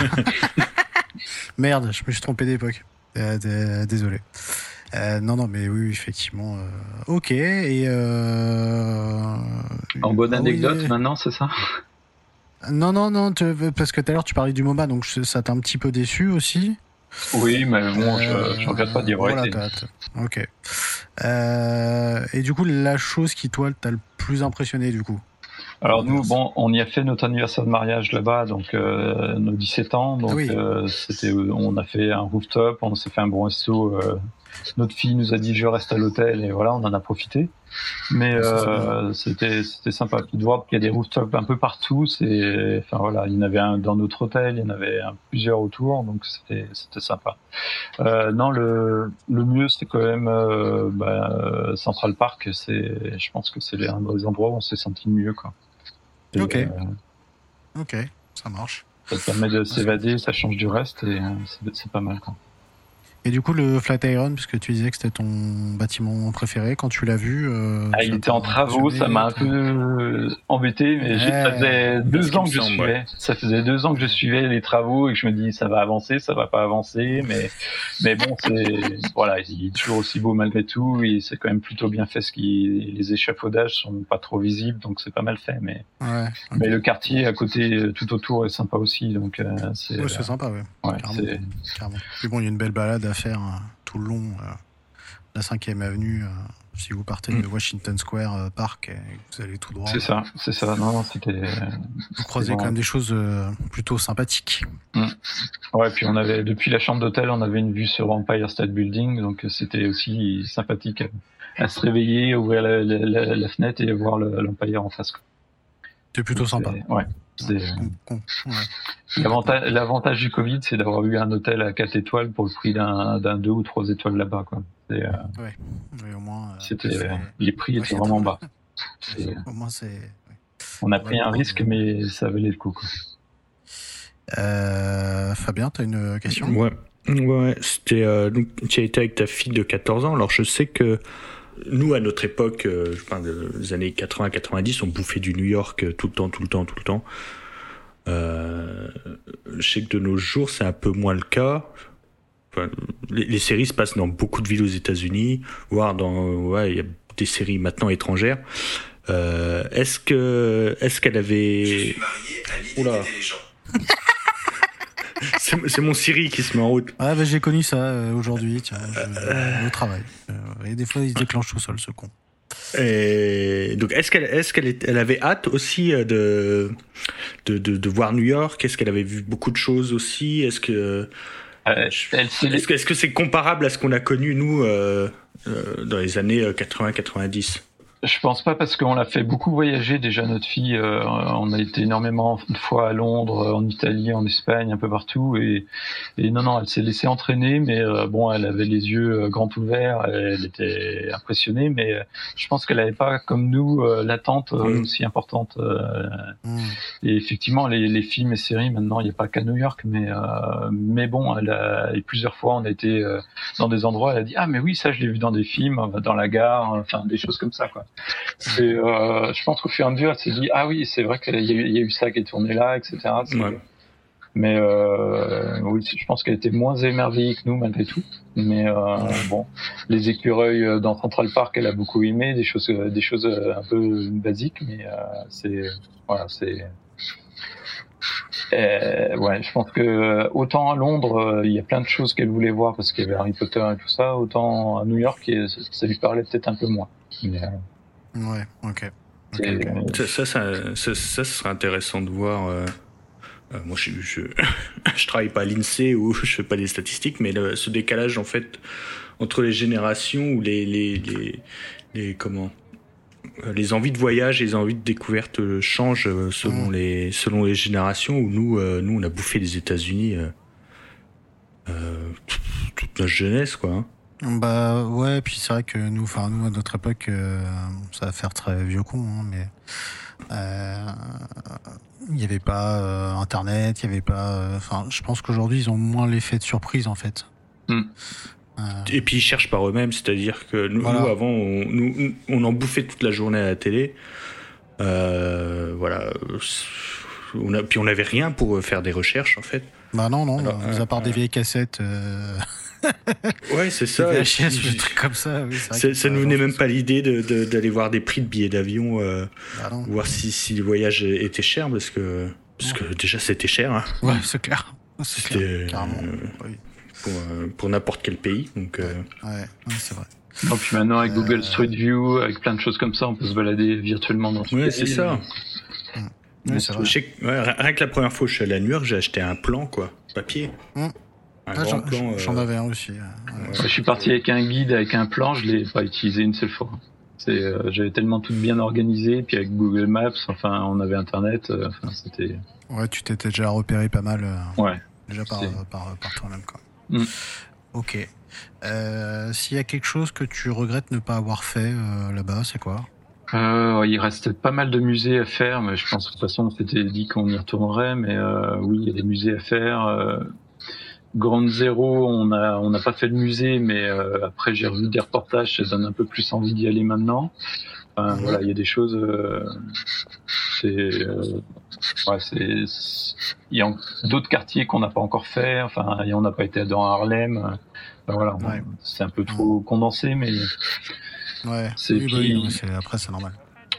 Merde, je me suis trompé d'époque. Euh, désolé. Euh, non, non, mais oui, effectivement. euh, ok, et. Euh... En bonne ah oui, anecdote maintenant, c'est ça? Non, non, non, parce que tout à l'heure tu parlais du MOBA, donc je- ça t'a un petit peu déçu aussi? Oui, mais bon, je, Euh, je regrette pas d'y avoir voilà, été. Ok. Euh, et du coup, la chose qui, toi, t'a le plus impressionné, du coup? Alors nous, bon, on y a fait notre anniversaire de mariage là-bas, donc euh, nos 17 ans. Donc oui. c'était, on a fait un rooftop, on s'est fait un bon resto. Notre fille nous a dit je reste à l'hôtel et voilà, on en a profité. Mais euh, c'était c'était sympa. Puis de voir qu'il y a des rooftops un peu partout. C'est, enfin voilà, il y en avait un dans notre hôtel, il y en avait un, plusieurs autour, donc c'était c'était sympa. Euh, non, le le mieux c'était quand même euh, bah, Central Park. C'est, je pense que c'est un des endroits où on s'est senti le mieux quoi. Et, Ok. Ok, ça marche. ça te permet de s'évader, ça change du reste et c'est- c'est pas mal. Quoi. Et du coup, le Flatiron, puisque tu disais que c'était ton bâtiment préféré, quand tu l'as vu. euh, Ah, il était t'a en travaux, ça m'a un peu embêté, mais ça faisait deux ans que je semble, suivais. Ça faisait deux ans que je suivais les travaux et que je me dis ça va avancer, ça va pas avancer, mais mais bon, c'est voilà, il est toujours aussi beau malgré tout et c'est quand même plutôt bien fait. Ce qui les échafaudages sont pas trop visibles, donc c'est pas mal fait. Mais Ouais, mais le quartier à côté, euh, tout autour, est sympa aussi, donc euh, c'est Ouais, c'est sympa, ouais. ouais, carrément. c'est Carrément. Puis bon, il y a une belle balade à faire euh, tout le long. euh, la 5ème avenue, euh, si vous partez de Mm. Washington Square Park et que vous allez tout droit, c'est ça, c'est ça. Non, non, c'était vous croisez quand même des choses plutôt sympathiques. Ouais, puis on avait depuis la chambre d'hôtel, on avait une vue sur Empire State Building, donc c'était aussi sympathique à, se réveiller, ouvrir la, la- la- la fenêtre et voir le- l'Empire en face. C'est plutôt Donc, sympa. Ouais. Ouais. L'avantage, du Covid, c'est d'avoir eu un hôtel à 4 étoiles pour le prix d'un, d'un 2 ou 3 étoiles là-bas. Euh, Oui, au moins. euh, euh, les prix étaient Ouais, vraiment bas. c'est- c'est- Au moins, c'est. On a pris un risque, mais ça valait le coup. Quoi. Euh, Fabien, t'as une question? Ouais, ouais, ouais. C'était euh, donc tu as été avec ta fille de 14 ans. Alors je sais que nous à notre époque, euh, je parle des années 80-90, on bouffait du New York euh, tout le temps, tout le temps, tout le temps. Euh, je sais que de nos jours c'est un peu moins le cas. Enfin, les, les séries se passent dans beaucoup de villes aux États-Unis, voire dans ouais, il y a des séries maintenant étrangères. Euh, est-ce que est-ce qu'elle avait Oula. c'est mon Siri qui se met en route. Ah, bah, j'ai connu ça euh, aujourd'hui, tiens, je- au travail. Euh, et des fois, il se déclenche tout seul, ce con. Et donc, est-ce qu'elle, est-ce qu'elle est- elle avait hâte aussi euh, de, de, de, de voir New York? Est-ce qu'elle avait vu beaucoup de choses aussi? Est-ce que, Euh, est-ce que, c'est comparable à ce qu'on a connu nous euh, euh, dans les années 80-90 Je pense pas parce qu'on l'a fait beaucoup voyager déjà notre fille. euh, on a été énormément de fois à Londres, en Italie, en Espagne, un peu partout. Et, et non, non, elle s'est laissée entraîner, mais euh, bon, elle avait les yeux euh, grands ouverts, elle était impressionnée, mais euh, je pense qu'elle n'avait pas comme nous euh, l'attente Mm. aussi importante. euh, Hmm. et effectivement, les, les films et séries, maintenant, il n'y a pas qu'à New York, mais euh, mais bon, elle a, et plusieurs fois, on a été euh, dans des endroits, elle a dit ah mais oui, ça je l'ai vu dans des films, dans la gare, enfin des choses comme ça quoi. C'est, euh, je pense qu'au fur et à mesure, elle s'est dit ah oui, c'est vrai qu'il y, a eu- il y a eu ça qui est tourné là, etc. Ouais. Mais euh, oui, je pense qu'elle était moins émerveillée que nous malgré tout. Mais euh, bon, les écureuils dans Central Park, elle a beaucoup aimé des choses, des choses un peu basiques, mais c'est voilà, c'est ouais, je pense que autant à Londres, il y a plein de choses qu'elle voulait voir parce qu'il y avait Harry Potter et tout ça, autant à New York, ça, lui parlait peut-être un peu moins. Mais, Ouais, ok. Ça, ça, ça, ça, serait intéressant de voir. euh, euh, moi, je, je, je travaille pas à l'INSEE ou je fais pas des statistiques, mais le- ce décalage en fait entre les générations ou les, les, les, les comment euh, les envies de voyage et les envies de découverte changent selon les selon les générations. Où nous, euh, nous, on a bouffé les États-Unis euh, euh, toute notre jeunesse, quoi. Bah ouais, puis c'est vrai que nous, enfin nous à notre époque, euh, ça va faire très vieux con, hein, mais euh, il n'y avait pas euh, Internet, il n'y avait pas. Enfin, je pense qu'aujourd'hui ils ont moins l'effet de surprise en fait. Hmm. Mm. Et puis ils cherchent par eux-mêmes, c'est-à-dire que nous, Voilà. nous, avant, on, nous, on en bouffait toute la journée à la télé. Voilà. On a, puis on n'avait rien pour faire des recherches en fait. Bah non, non, Alors, à part des vieilles cassettes. Euh... ouais, c'est ça. Des VHS, des trucs comme ça. Oui, ça, ça nous venait même pas l'idée d'aller de, voir des prix de billets d'avion, euh, bah voir si, si le voyage était cher, parce que, parce que déjà c'était cher. Hein. Ouais, c'est clair. C'était euh, oui. pour, euh, pour n'importe quel pays. Donc, euh, ouais, ouais c'est vrai. Et puis maintenant avec Google Street View, avec plein de choses comme ça, on peut se balader virtuellement dans. Ouais, c'est ça. Ouais, rien que la première fois que je suis allé à New York, j'ai acheté un plan, quoi, papier. Mmh. Ah, j'en avais un aussi. je suis parti avec un guide, avec un plan, je l'ai pas utilisé une seule fois. Euh, j'avais tellement tout bien organisé, puis avec Google Maps, enfin, on avait Internet, euh, enfin, c'était. Ouais, tu t'étais déjà repéré pas mal. Euh, ouais. Déjà par, par, par toi-même, quoi. Mm. Ok. S'il y a quelque chose que tu regrettes ne pas avoir fait là-bas, c'est quoi? Euh, il reste pas mal de musées à faire, mais je pense de toute façon on s'était dit qu'on y retournerait, mais euh, oui, il y a des musées à faire. Euh, Grande Zéro, on a on n'a pas fait le musée, mais euh, après j'ai revu des reportages, ça donne un peu plus envie d'y aller maintenant. Enfin, mhm. Voilà, il y a des choses. Euh, c'est euh, ouais, c'est il y a d'autres quartiers qu'on n'a pas encore fait. Enfin, on n'a pas été dans Harlem. Enfin, voilà, c'est un peu trop condensé, mais ouais. c'est oui, bah après c'est normal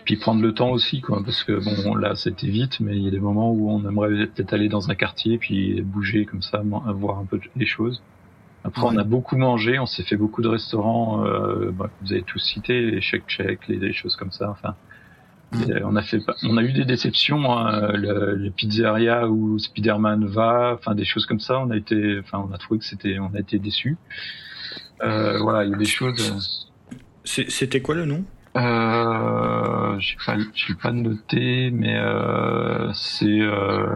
puis prendre le temps aussi, quoi, parce que bon, là, c'était vite, mais il y a des moments où on aimerait peut-être aller dans un quartier, puis bouger comme ça, voir un peu les choses. Après, on a beaucoup mangé, on s'est fait beaucoup de restaurants, euh, bah, vous avez tous cité, les Check Check, les, choses comme ça, enfin. On a fait, on a eu des déceptions, hein, le, les pizzerias où Spider-Man va, enfin des choses comme ça. On a été, enfin on a trouvé que c'était, on a été déçus. Euh, voilà, il y a des choses. C'était quoi le nom? Euh, je pas, suis pas noté, mais euh, c'est euh,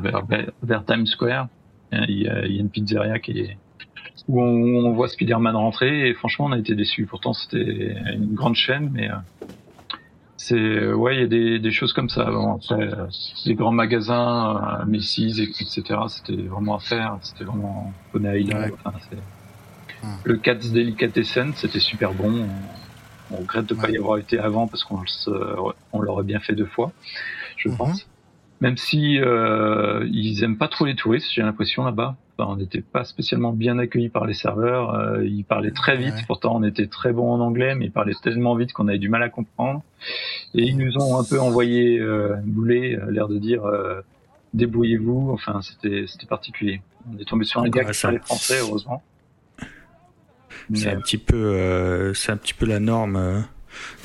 vers, vers, Times Square. Il y, a, il y a une pizzeria qui est où on, on voit Spider-Man rentrer et franchement on a été déçus. Pourtant c'était une grande chaîne, mais euh, c'est ouais il y a des, des choses comme ça. Bon, après les grands magasins, euh, Macy's etc. C'était vraiment à faire. C'était vraiment Bonnet Island. Enfin, le Cats Delicatessen c'était super bon. On regrette de ne pas y avoir été avant parce qu'on on l'aurait bien fait deux fois, je mhm. pense. Même si euh, ils aiment pas trop les touristes, j'ai l'impression là-bas. on n'était pas spécialement bien accueillis par les serveurs. Euh, ils parlaient très vite. Pourtant, on était très bon en anglais, mais ils parlaient tellement vite qu'on avait du mal à comprendre. Et ils nous ont un peu envoyé euh, boulet, euh, l'air de dire euh, débrouillez-vous. Enfin, c'était c'était particulier. On est tombé sur un gars qui parlait français, heureusement. C'est un petit peu, euh, c'est un petit peu la norme euh,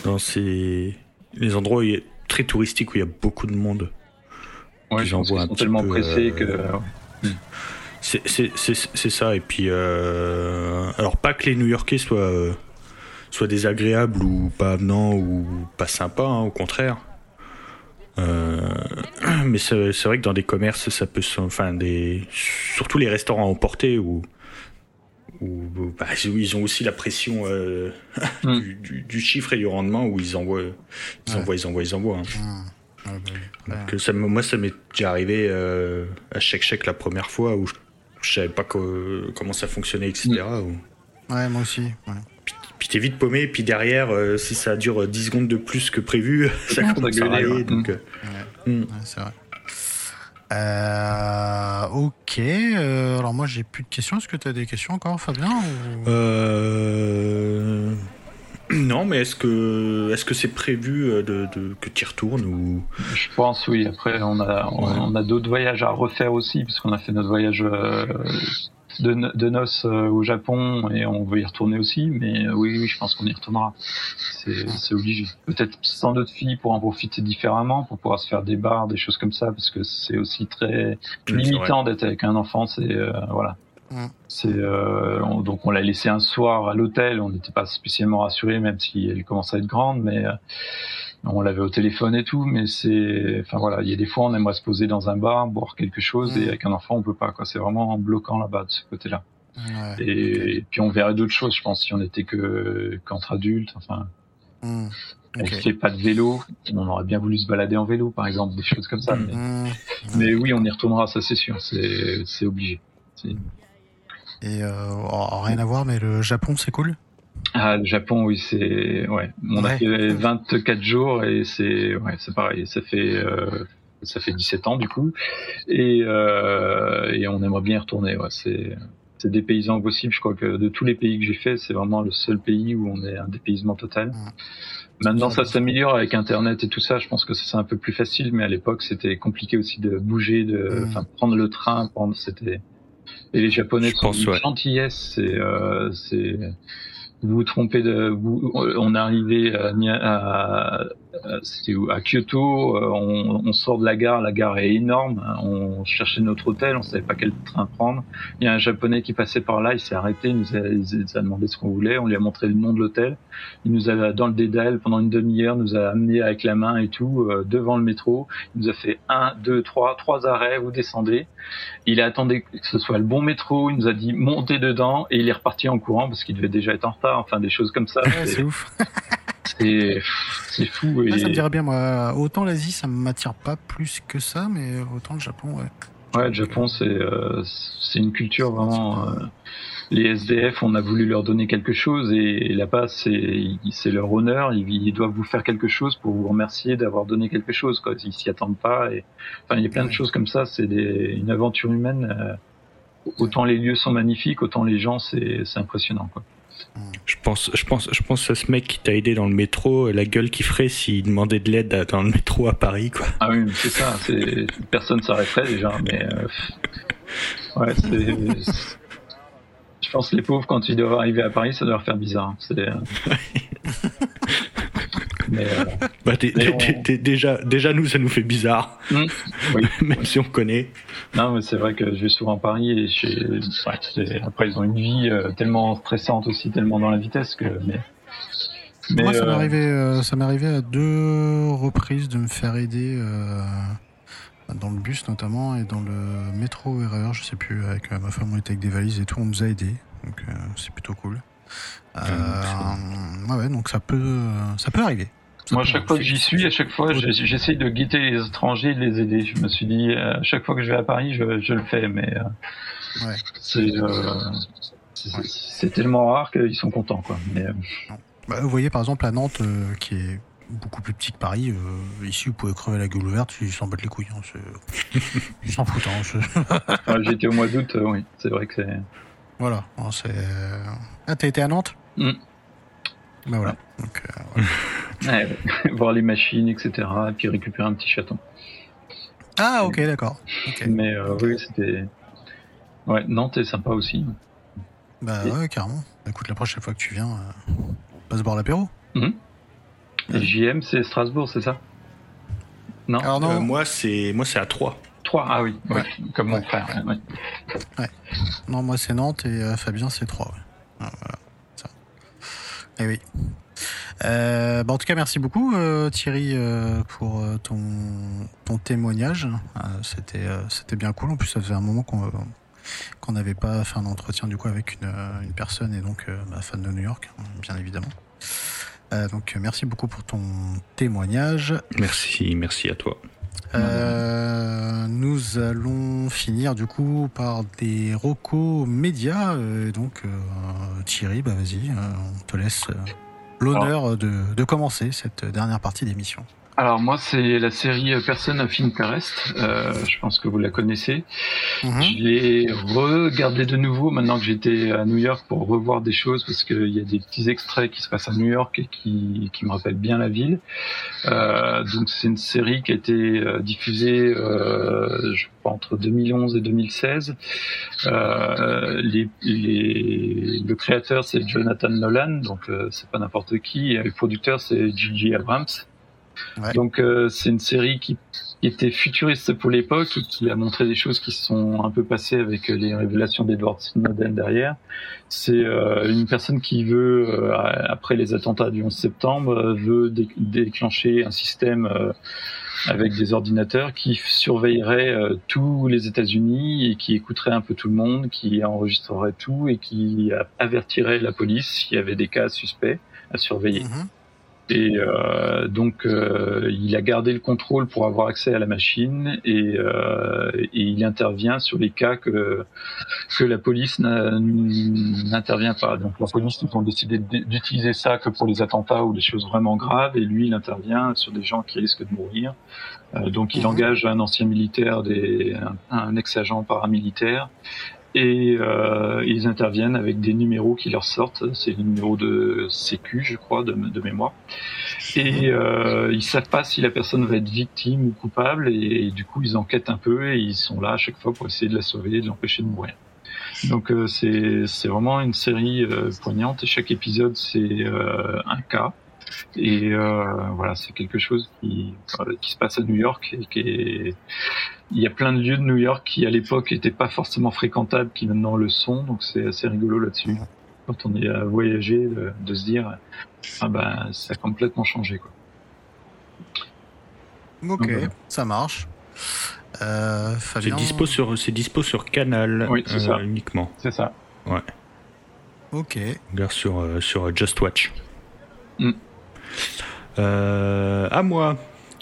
dans ces les endroits très touristiques où il y a beaucoup de monde. Ouais, ils sont tellement pressés que. Euh, c'est ça et puis alors pas que les New-Yorkais soient soient désagréables ou pas avenants ou pas sympas, hein, au contraire. mais c'est vrai que dans des commerces, ça peut, enfin des, surtout les restaurants à emporter où bah, ils ont aussi la pression euh, hmm. du, chiffre et du rendement où ils envoient, ils envoient, ils envoient, ils envoient. Hein. Hmm. Ah, bah Donc, ça, moi, ça m'est déjà arrivé euh, à chaque chèque la première fois où je, je savais pas comment ça fonctionnait, etc. Hmm. Ouais, moi aussi. Puis, t'es vite paumé, puis derrière, euh, si ça dure 10 secondes de plus que prévu, ça commence à râler. Donc, c'est vrai. Euh, ok. Euh, alors moi j'ai plus de questions. Est-ce que tu as des questions encore, Fabien euh... Non, mais est-ce que est-ce que c'est prévu euh, de, de que tu y retournes ou? Je pense oui. Après on a on, a d'autres voyages à refaire aussi puisqu'on a fait notre voyage euh, de, de noces euh, au Japon et on veut y retourner aussi. Mais euh, oui, oui, je pense qu'on y retournera. C'est obligé. Peut-être sans d'autres filles pour en profiter différemment, pour pouvoir se faire des bars, des choses comme ça, parce que c'est aussi très limitant d'être avec un enfant. C'est euh, voilà. C'est euh, donc on l'a laissé un soir à l'hôtel. On n'était pas spécialement rassuré, même si elle commençait à être grande, mais on l'avait au téléphone et tout, mais c'est, enfin voilà, il y a des fois on aimerait se poser dans un bar, boire quelque chose, et mm. avec un enfant on peut pas, quoi. C'est vraiment bloquant là-bas de ce côté-là. et, puis on verrait d'autres choses, je pense, si on était que qu'entre adultes. Enfin, mm. on fait pas de vélo, on aurait bien voulu se balader en vélo, par exemple, des choses comme ça. Mm. Mais, oui, on y retournera, ça c'est sûr, c'est obligé. Et euh, oh, rien à voir, mais le Japon c'est cool? Ah, le Japon, oui, c'est ouais. On a fait 24 jours et c'est ouais, c'est pareil. Ça fait euh, ça fait 17 ans du coup et euh, et on aimerait bien y retourner. Ouais, c'est c'est dépaysant possible. Je crois que de tous les pays que j'ai fait, c'est vraiment le seul pays où on est un dépaysement total. Maintenant, ça s'améliore avec Internet et tout ça. Je pense que c'est un peu plus facile, mais à l'époque, c'était compliqué aussi de bouger, de, enfin, prendre le train, prendre, c'était. Et les Japonais sont une gentillesse. C'est, euh, c'est, vous trompez de, vous, on est arrivé à, à, c'était à Kyoto, euh, on, on, sort de la gare, la gare est énorme, on cherchait notre hôtel, on savait pas quel train prendre. Il y a un japonais qui passait par là, il s'est arrêté, il nous a, il a demandé ce qu'on voulait, on lui a montré le nom de l'hôtel, il nous a dans le dédale pendant une demi-heure, nous a amené avec la main et tout euh, devant le métro, il nous a fait un, deux, trois, trois arrêts, vous descendez. Il a attendu que ce soit le bon métro, il nous a dit montez dedans et il est reparti en courant parce qu'il devait déjà être en retard, enfin des choses comme ça. c'est ouf. c'est fou. Et... ça me dirait bien, moi. Autant l'Asie, ça m'attire pas plus que ça, mais autant le Japon, ouais. Ouais, le Japon, c'est euh, une culture vraiment. Euh, les SDF, on a voulu leur donner quelque chose et, là-bas, c'est leur honneur. Ils, doivent vous faire quelque chose pour vous remercier d'avoir donné quelque chose. Quoi. Ils s'y attendent pas. Et enfin, il y a plein de choses comme ça. C'est une aventure humaine. Euh, autant les lieux sont magnifiques, autant les gens, c'est impressionnant. Quoi. Je pense, je pense, je pense à ce mec qui t'a aidé dans le métro, la gueule qu'il ferait s'il demandait de l'aide dans le métro à Paris, quoi. Ah oui, c'est ça. Personne s'arrêterait déjà, mais euh, ouais, c'est. Je pense que les pauvres, quand ils doivent arriver à Paris, ça doit leur faire bizarre. C'est. Mais, euh, bah, déjà, déjà, nous, ça nous fait bizarre. Mmh. Oui. Même si on connaît. Non, mais c'est vrai que je vais souvent à Paris et ouais, après, ils ont une vie euh, tellement stressante aussi, tellement dans la vitesse que. Mais, mais Moi, ça m'est arrivé, euh, ça m'est arrivé à deux reprises de me faire aider dans le bus notamment et dans le métro RER, je sais plus, avec ma femme, on était avec des valises et tout, on nous a aidés, donc c'est plutôt cool. Euh, ouais, donc ça peut, ça peut arriver. Moi, à chaque fois que j'y suis, à chaque fois, j'essaye de guetter les étrangers de les aider. Je me suis dit, euh, à chaque fois que je vais à Paris, je, le fais, mais euh, euh, c'est tellement rare qu'ils sont contents, quoi. Mais, bah, vous voyez, par exemple, à Nantes, qui est beaucoup plus petit que Paris, ici, vous pouvez crever la gueule ouverte, ils s'en battent les couilles. Hein, ils s'en foutent. Hein, J'étais au mois d'août, oui, c'est vrai que c'est. Voilà, c'est. Ah, t'as été à Nantes? Mm. Ben voilà. Donc, voir les machines, etc. Et puis récupérer un petit chaton. Ah, ok, d'accord. Mais euh, oui, c'était. Ouais, Nantes est sympa aussi. Bah ouais, carrément. Écoute, la prochaine fois que tu viens, euh, on va se boire l'apéro. Mhm. Et JM, c'est Strasbourg, c'est ça? Non, Alors non. Euh, moi, c'est moi c'est à 3. 3, ah oui, comme mon frère. Ouais. Non, moi c'est Nantes et Fabien c'est 3. Ah, voilà. Eh oui. Euh, bah en tout cas, merci beaucoup euh, Thierry euh, pour ton, témoignage. c'était bien cool. En plus, ça faisait un moment qu'on n'avait pas fait un entretien avec une, une personne et donc bah, fan de New York, bien évidemment. donc merci beaucoup pour ton témoignage. Merci, merci à toi. Euh, nous allons finir du coup par des rocos médias. donc Thierry, bah vas-y, on te laisse l'honneur de, de commencer cette dernière partie d'émission. Alors moi c'est la série Person of Interest, euh, je pense que vous la connaissez. Mhm. Je l'ai regardé de nouveau maintenant que j'étais à New York pour revoir des choses parce qu'il y a des petits extraits qui se passent à New York et qui, qui me rappellent bien la ville. Euh, donc c'est une série qui a été euh, diffusée euh, je crois entre 2011 et 2016. Euh, les, les, le créateur c'est Jonathan Nolan, donc euh, c'est pas n'importe qui. Et le producteur c'est Gigi Abrams. Donc euh, c'est une série qui était futuriste pour l'époque et qui a montré des choses qui sont un peu passées avec les révélations d'Edward Snowden derrière. C'est euh, une personne qui veut, euh, après les attentats du 11 septembre, veut déclencher un système avec des ordinateurs qui surveillerait tous les États-Unis et qui écouterait un peu tout le monde, qui enregistrerait tout et qui avertirait la police s'il y avait des cas suspects à surveiller. Mhm. Et euh, donc, euh, il a gardé le contrôle pour avoir accès à la machine et, euh, et il intervient sur les cas que, que la police n'intervient pas. Donc, la police, ils ont décidé d'utiliser ça que pour les attentats ou des choses vraiment graves et lui, il intervient sur des gens qui risquent de mourir. Euh, donc, il mhm. engage un ancien militaire, des, un, un ex-agent paramilitaire et euh, ils interviennent avec des numéros qui leur sortent. C'est les numéros de sécu, je crois, de, mémoire. Et euh, ils savent pas si la personne va être victime ou coupable, et, du coup ils enquêtent un peu et ils sont là à chaque fois pour essayer de la sauver, de l'empêcher de mourir. Donc euh, c'est c'est vraiment une série euh, poignante et chaque épisode c'est euh, un cas. Et euh, voilà, c'est quelque chose qui, qui se passe à New York et qui est il y a plein de lieux de New York qui à l'époque n'étaient pas forcément fréquentables, qui maintenant le sont, donc c'est assez rigolo là-dessus. Quand on est à voyager, de, se dire, ah ben ça a complètement changé quoi. Ok, ça marche. Euh, c'est dispo sur c'est dispo sur Canal oui, euh, ça. uniquement. C'est ça. Ouais. Ok. Regarde sur euh, sur Just Watch. Mm. Euh, à moi.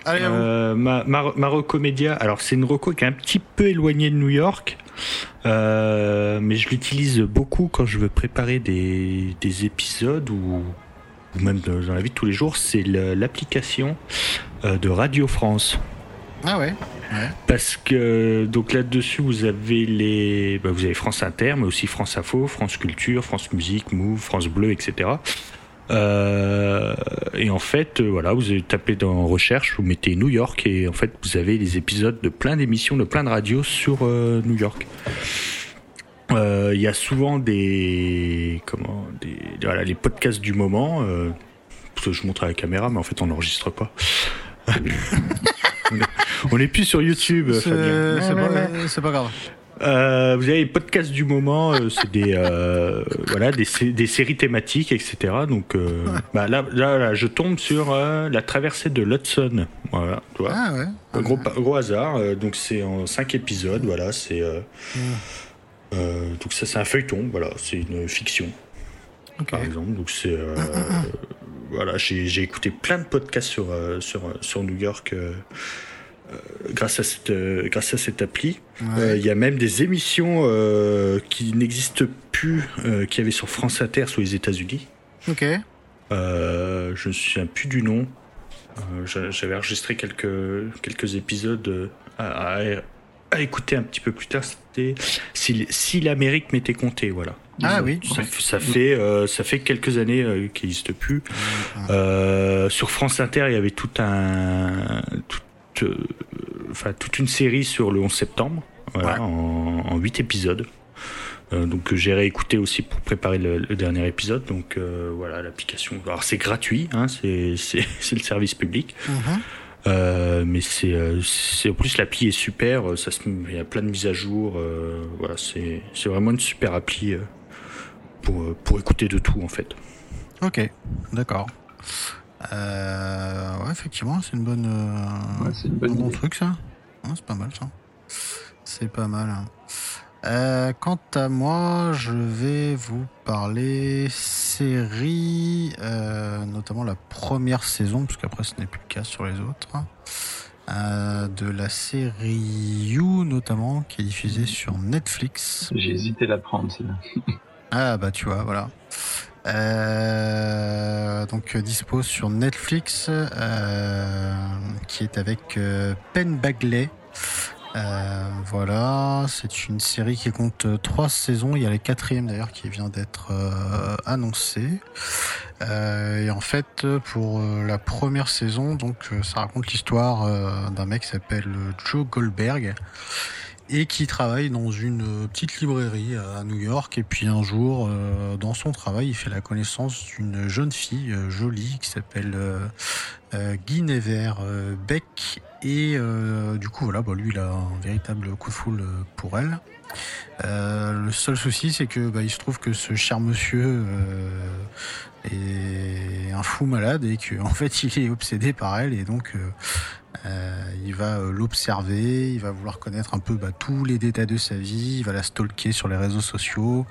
Euh, ma, ma, ma recomédia, alors c'est une reco qui est un petit peu éloignée de New York, euh, mais je l'utilise beaucoup quand je veux préparer des, des épisodes ou, ou, même dans la vie de tous les jours. C'est l'application euh, de Radio France. Ah ouais. Parce que donc là-dessus vous avez les, bah, vous avez France Inter, mais aussi France Info, France Culture, France Musique, Move, France Bleu, etc. Euh, et en fait, euh, voilà, vous avez tapé dans recherche, vous mettez New York et en fait, vous avez les épisodes de plein d'émissions, de plein de radios sur euh, New York. Il y a souvent des comment des voilà les podcasts du moment. je montre à la caméra, mais en fait, on n'enregistre pas. on n'est plus sur YouTube. C'est pas, pas grave. Euh, vous avez les podcasts du moment, euh, c'est des euh, voilà des, des, séries thématiques, etc. Donc bah, là, là, je tombe sur la traversée de l'Hudson. Voilà, tu vois. Ah ouais. Un gros gros hasard. donc c'est en cinq épisodes. Voilà, c'est donc ça c'est un feuilleton. Voilà, c'est une fiction. Par exemple, donc c'est voilà, j'ai écouté plein de podcasts sur sur sur New York. Euh, grâce à cette euh, grâce à cette appli. Euh, il y a même des émissions qui n'existent plus, qui avaient sur France Inter sur les États-Unis. Ok. je ne me souviens plus du nom. J'avais enregistré quelques quelques épisodes à, à, écouter un petit peu plus tard. C'était si, si l'Amérique m'était comptée, voilà. Ah oui. Ça, ça fait ça fait quelques années qu'il n'existe plus. sur France Inter, il y avait tout un tout enfin toute une série sur le 11 septembre, voilà, en, huit 8 épisodes. Euh, donc j'ai réécouté aussi pour préparer le, dernier épisode. Donc euh, voilà l'application. Alors c'est gratuit, hein, c'est le service public. Mhm. Euh, mais c'est en plus l'appli est super. Ça il y a plein de mises à jour. voilà c'est c'est vraiment une super appli pour pour écouter de tout en fait. Ok, d'accord. Euh, ouais, effectivement, c'est une bonne, euh, ouais, une bonne un bon truc ça. c'est pas mal ça. C'est pas mal. Hein. Euh, quant à moi, je vais vous parler série, euh, notamment la première saison, parce qu'après ce n'est plus le cas sur les autres, euh, de la série You notamment, qui est diffusée sur Netflix. J'ai hésité à la prendre, celle-là. ah bah tu vois, voilà. Euh, donc euh, dispo sur Netflix, euh, qui est avec euh, Penn Bagley. Voilà, c'est une série qui compte trois saisons. Il y a les quatrième d'ailleurs qui vient d'être annoncé. et en fait, pour la première saison, donc ça raconte l'histoire d'un mec qui s'appelle Joe Goldberg et qui travaille dans une euh, petite librairie à New York. Et puis un jour, euh, dans son travail, il fait la connaissance d'une jeune fille euh, jolie qui s'appelle Guy Nevers Beck et du coup voilà, bah, lui il a un véritable coup de foule pour elle. le seul souci c'est que bah, il se trouve que ce cher monsieur est un fou malade et qu'en en fait il est obsédé par elle et donc euh, il va euh, l'observer, il va vouloir connaître un peu bah, tous les détails de sa vie, il va la stalker sur les réseaux sociaux,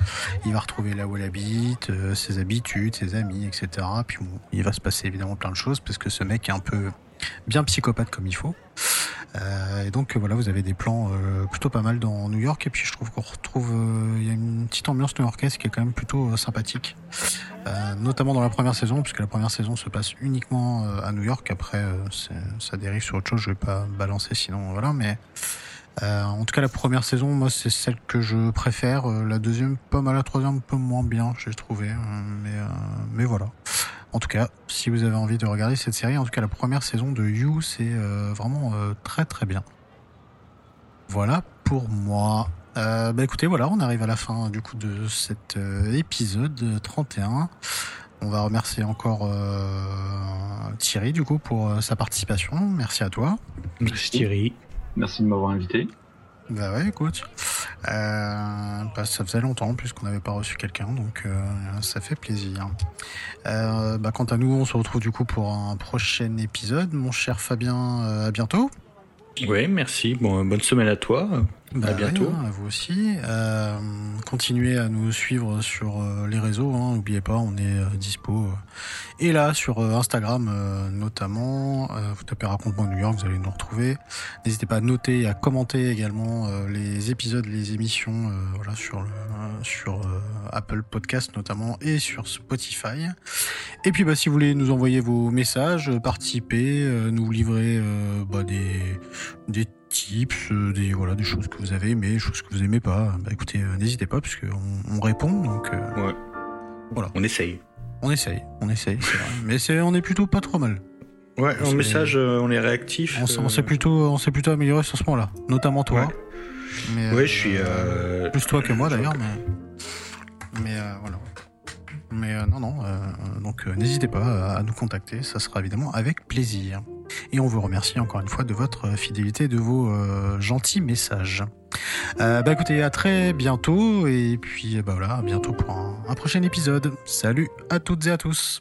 il va retrouver là où elle habite, euh, ses habitudes, ses amis, etc. Puis il va se passer évidemment plein de choses parce que ce mec est un peu bien psychopathe comme il faut. Euh, et donc voilà, vous avez des plans euh, plutôt pas mal dans New York. Et puis je trouve qu'on retrouve, euh, il y a une petite ambiance new-yorkaise qui est quand même plutôt sympathique, notamment dans la première saison, puisque la première saison se passe uniquement à New York. Après, ça dérive sur autre chose. Je vais pas balancer, sinon voilà. Mais en tout cas, la première saison, moi, c'est celle que je préfère. la deuxième, pas mal. La troisième, un peu moins bien, j'ai trouvé. mais mais voilà. En tout cas, si vous avez envie de regarder cette série, en tout cas la première saison de You, c'est euh, vraiment euh, très très bien. Voilà pour moi. Euh, bah écoutez, voilà, on arrive à la fin du coup de cet épisode 31. On va remercier encore Thierry du coup pour sa participation. Merci à toi. Merci Thierry. Merci de m'avoir invité. Bah ouais, écoute. Euh, bah, ça faisait longtemps plus qu'on n'avait pas reçu quelqu'un, donc euh, ça fait plaisir. Euh, bah, quant à nous, on se retrouve du coup pour un prochain épisode. Mon cher Fabien, à bientôt. Oui, merci. Bon, bonne semaine à toi. Bah à bientôt. Hein, à vous aussi. Euh, continuez à nous suivre sur euh, les réseaux. Hein, N'oubliez pas, on est euh, dispo. et là, sur Instagram notamment, vous tapez Raconte-moi New York, vous allez nous retrouver. N'hésitez pas à noter et à commenter également les épisodes, les émissions, voilà, sur le, sur Apple Podcast notamment et sur Spotify. Et puis, bah, si vous voulez nous envoyer vos messages, participer, nous livrer bah, des des tips, euh, des voilà, des choses que vous avez aimées, des choses que vous aimez pas. Bah écoutez, euh, n'hésitez pas parce qu'on on répond. Donc euh, ouais. voilà, on essaye. On essaye, on essaye, c'est vrai. Mais c'est, on est plutôt pas trop mal. Ouais, en message, on est réactif. On, s'est plutôt, on s'est plutôt amélioré sur ce point-là, notamment toi. Ouais. Mais, je suis plus toi que moi d'ailleurs, mais mais voilà. Mais non, non. donc n'hésitez pas à nous contacter, ça sera évidemment avec plaisir. Et on vous remercie encore une fois de votre fidélité, de vos euh, gentils messages. Euh, bah écoutez, à très bientôt et puis bah voilà, à bientôt pour un prochain épisode. Salut à toutes et à tous.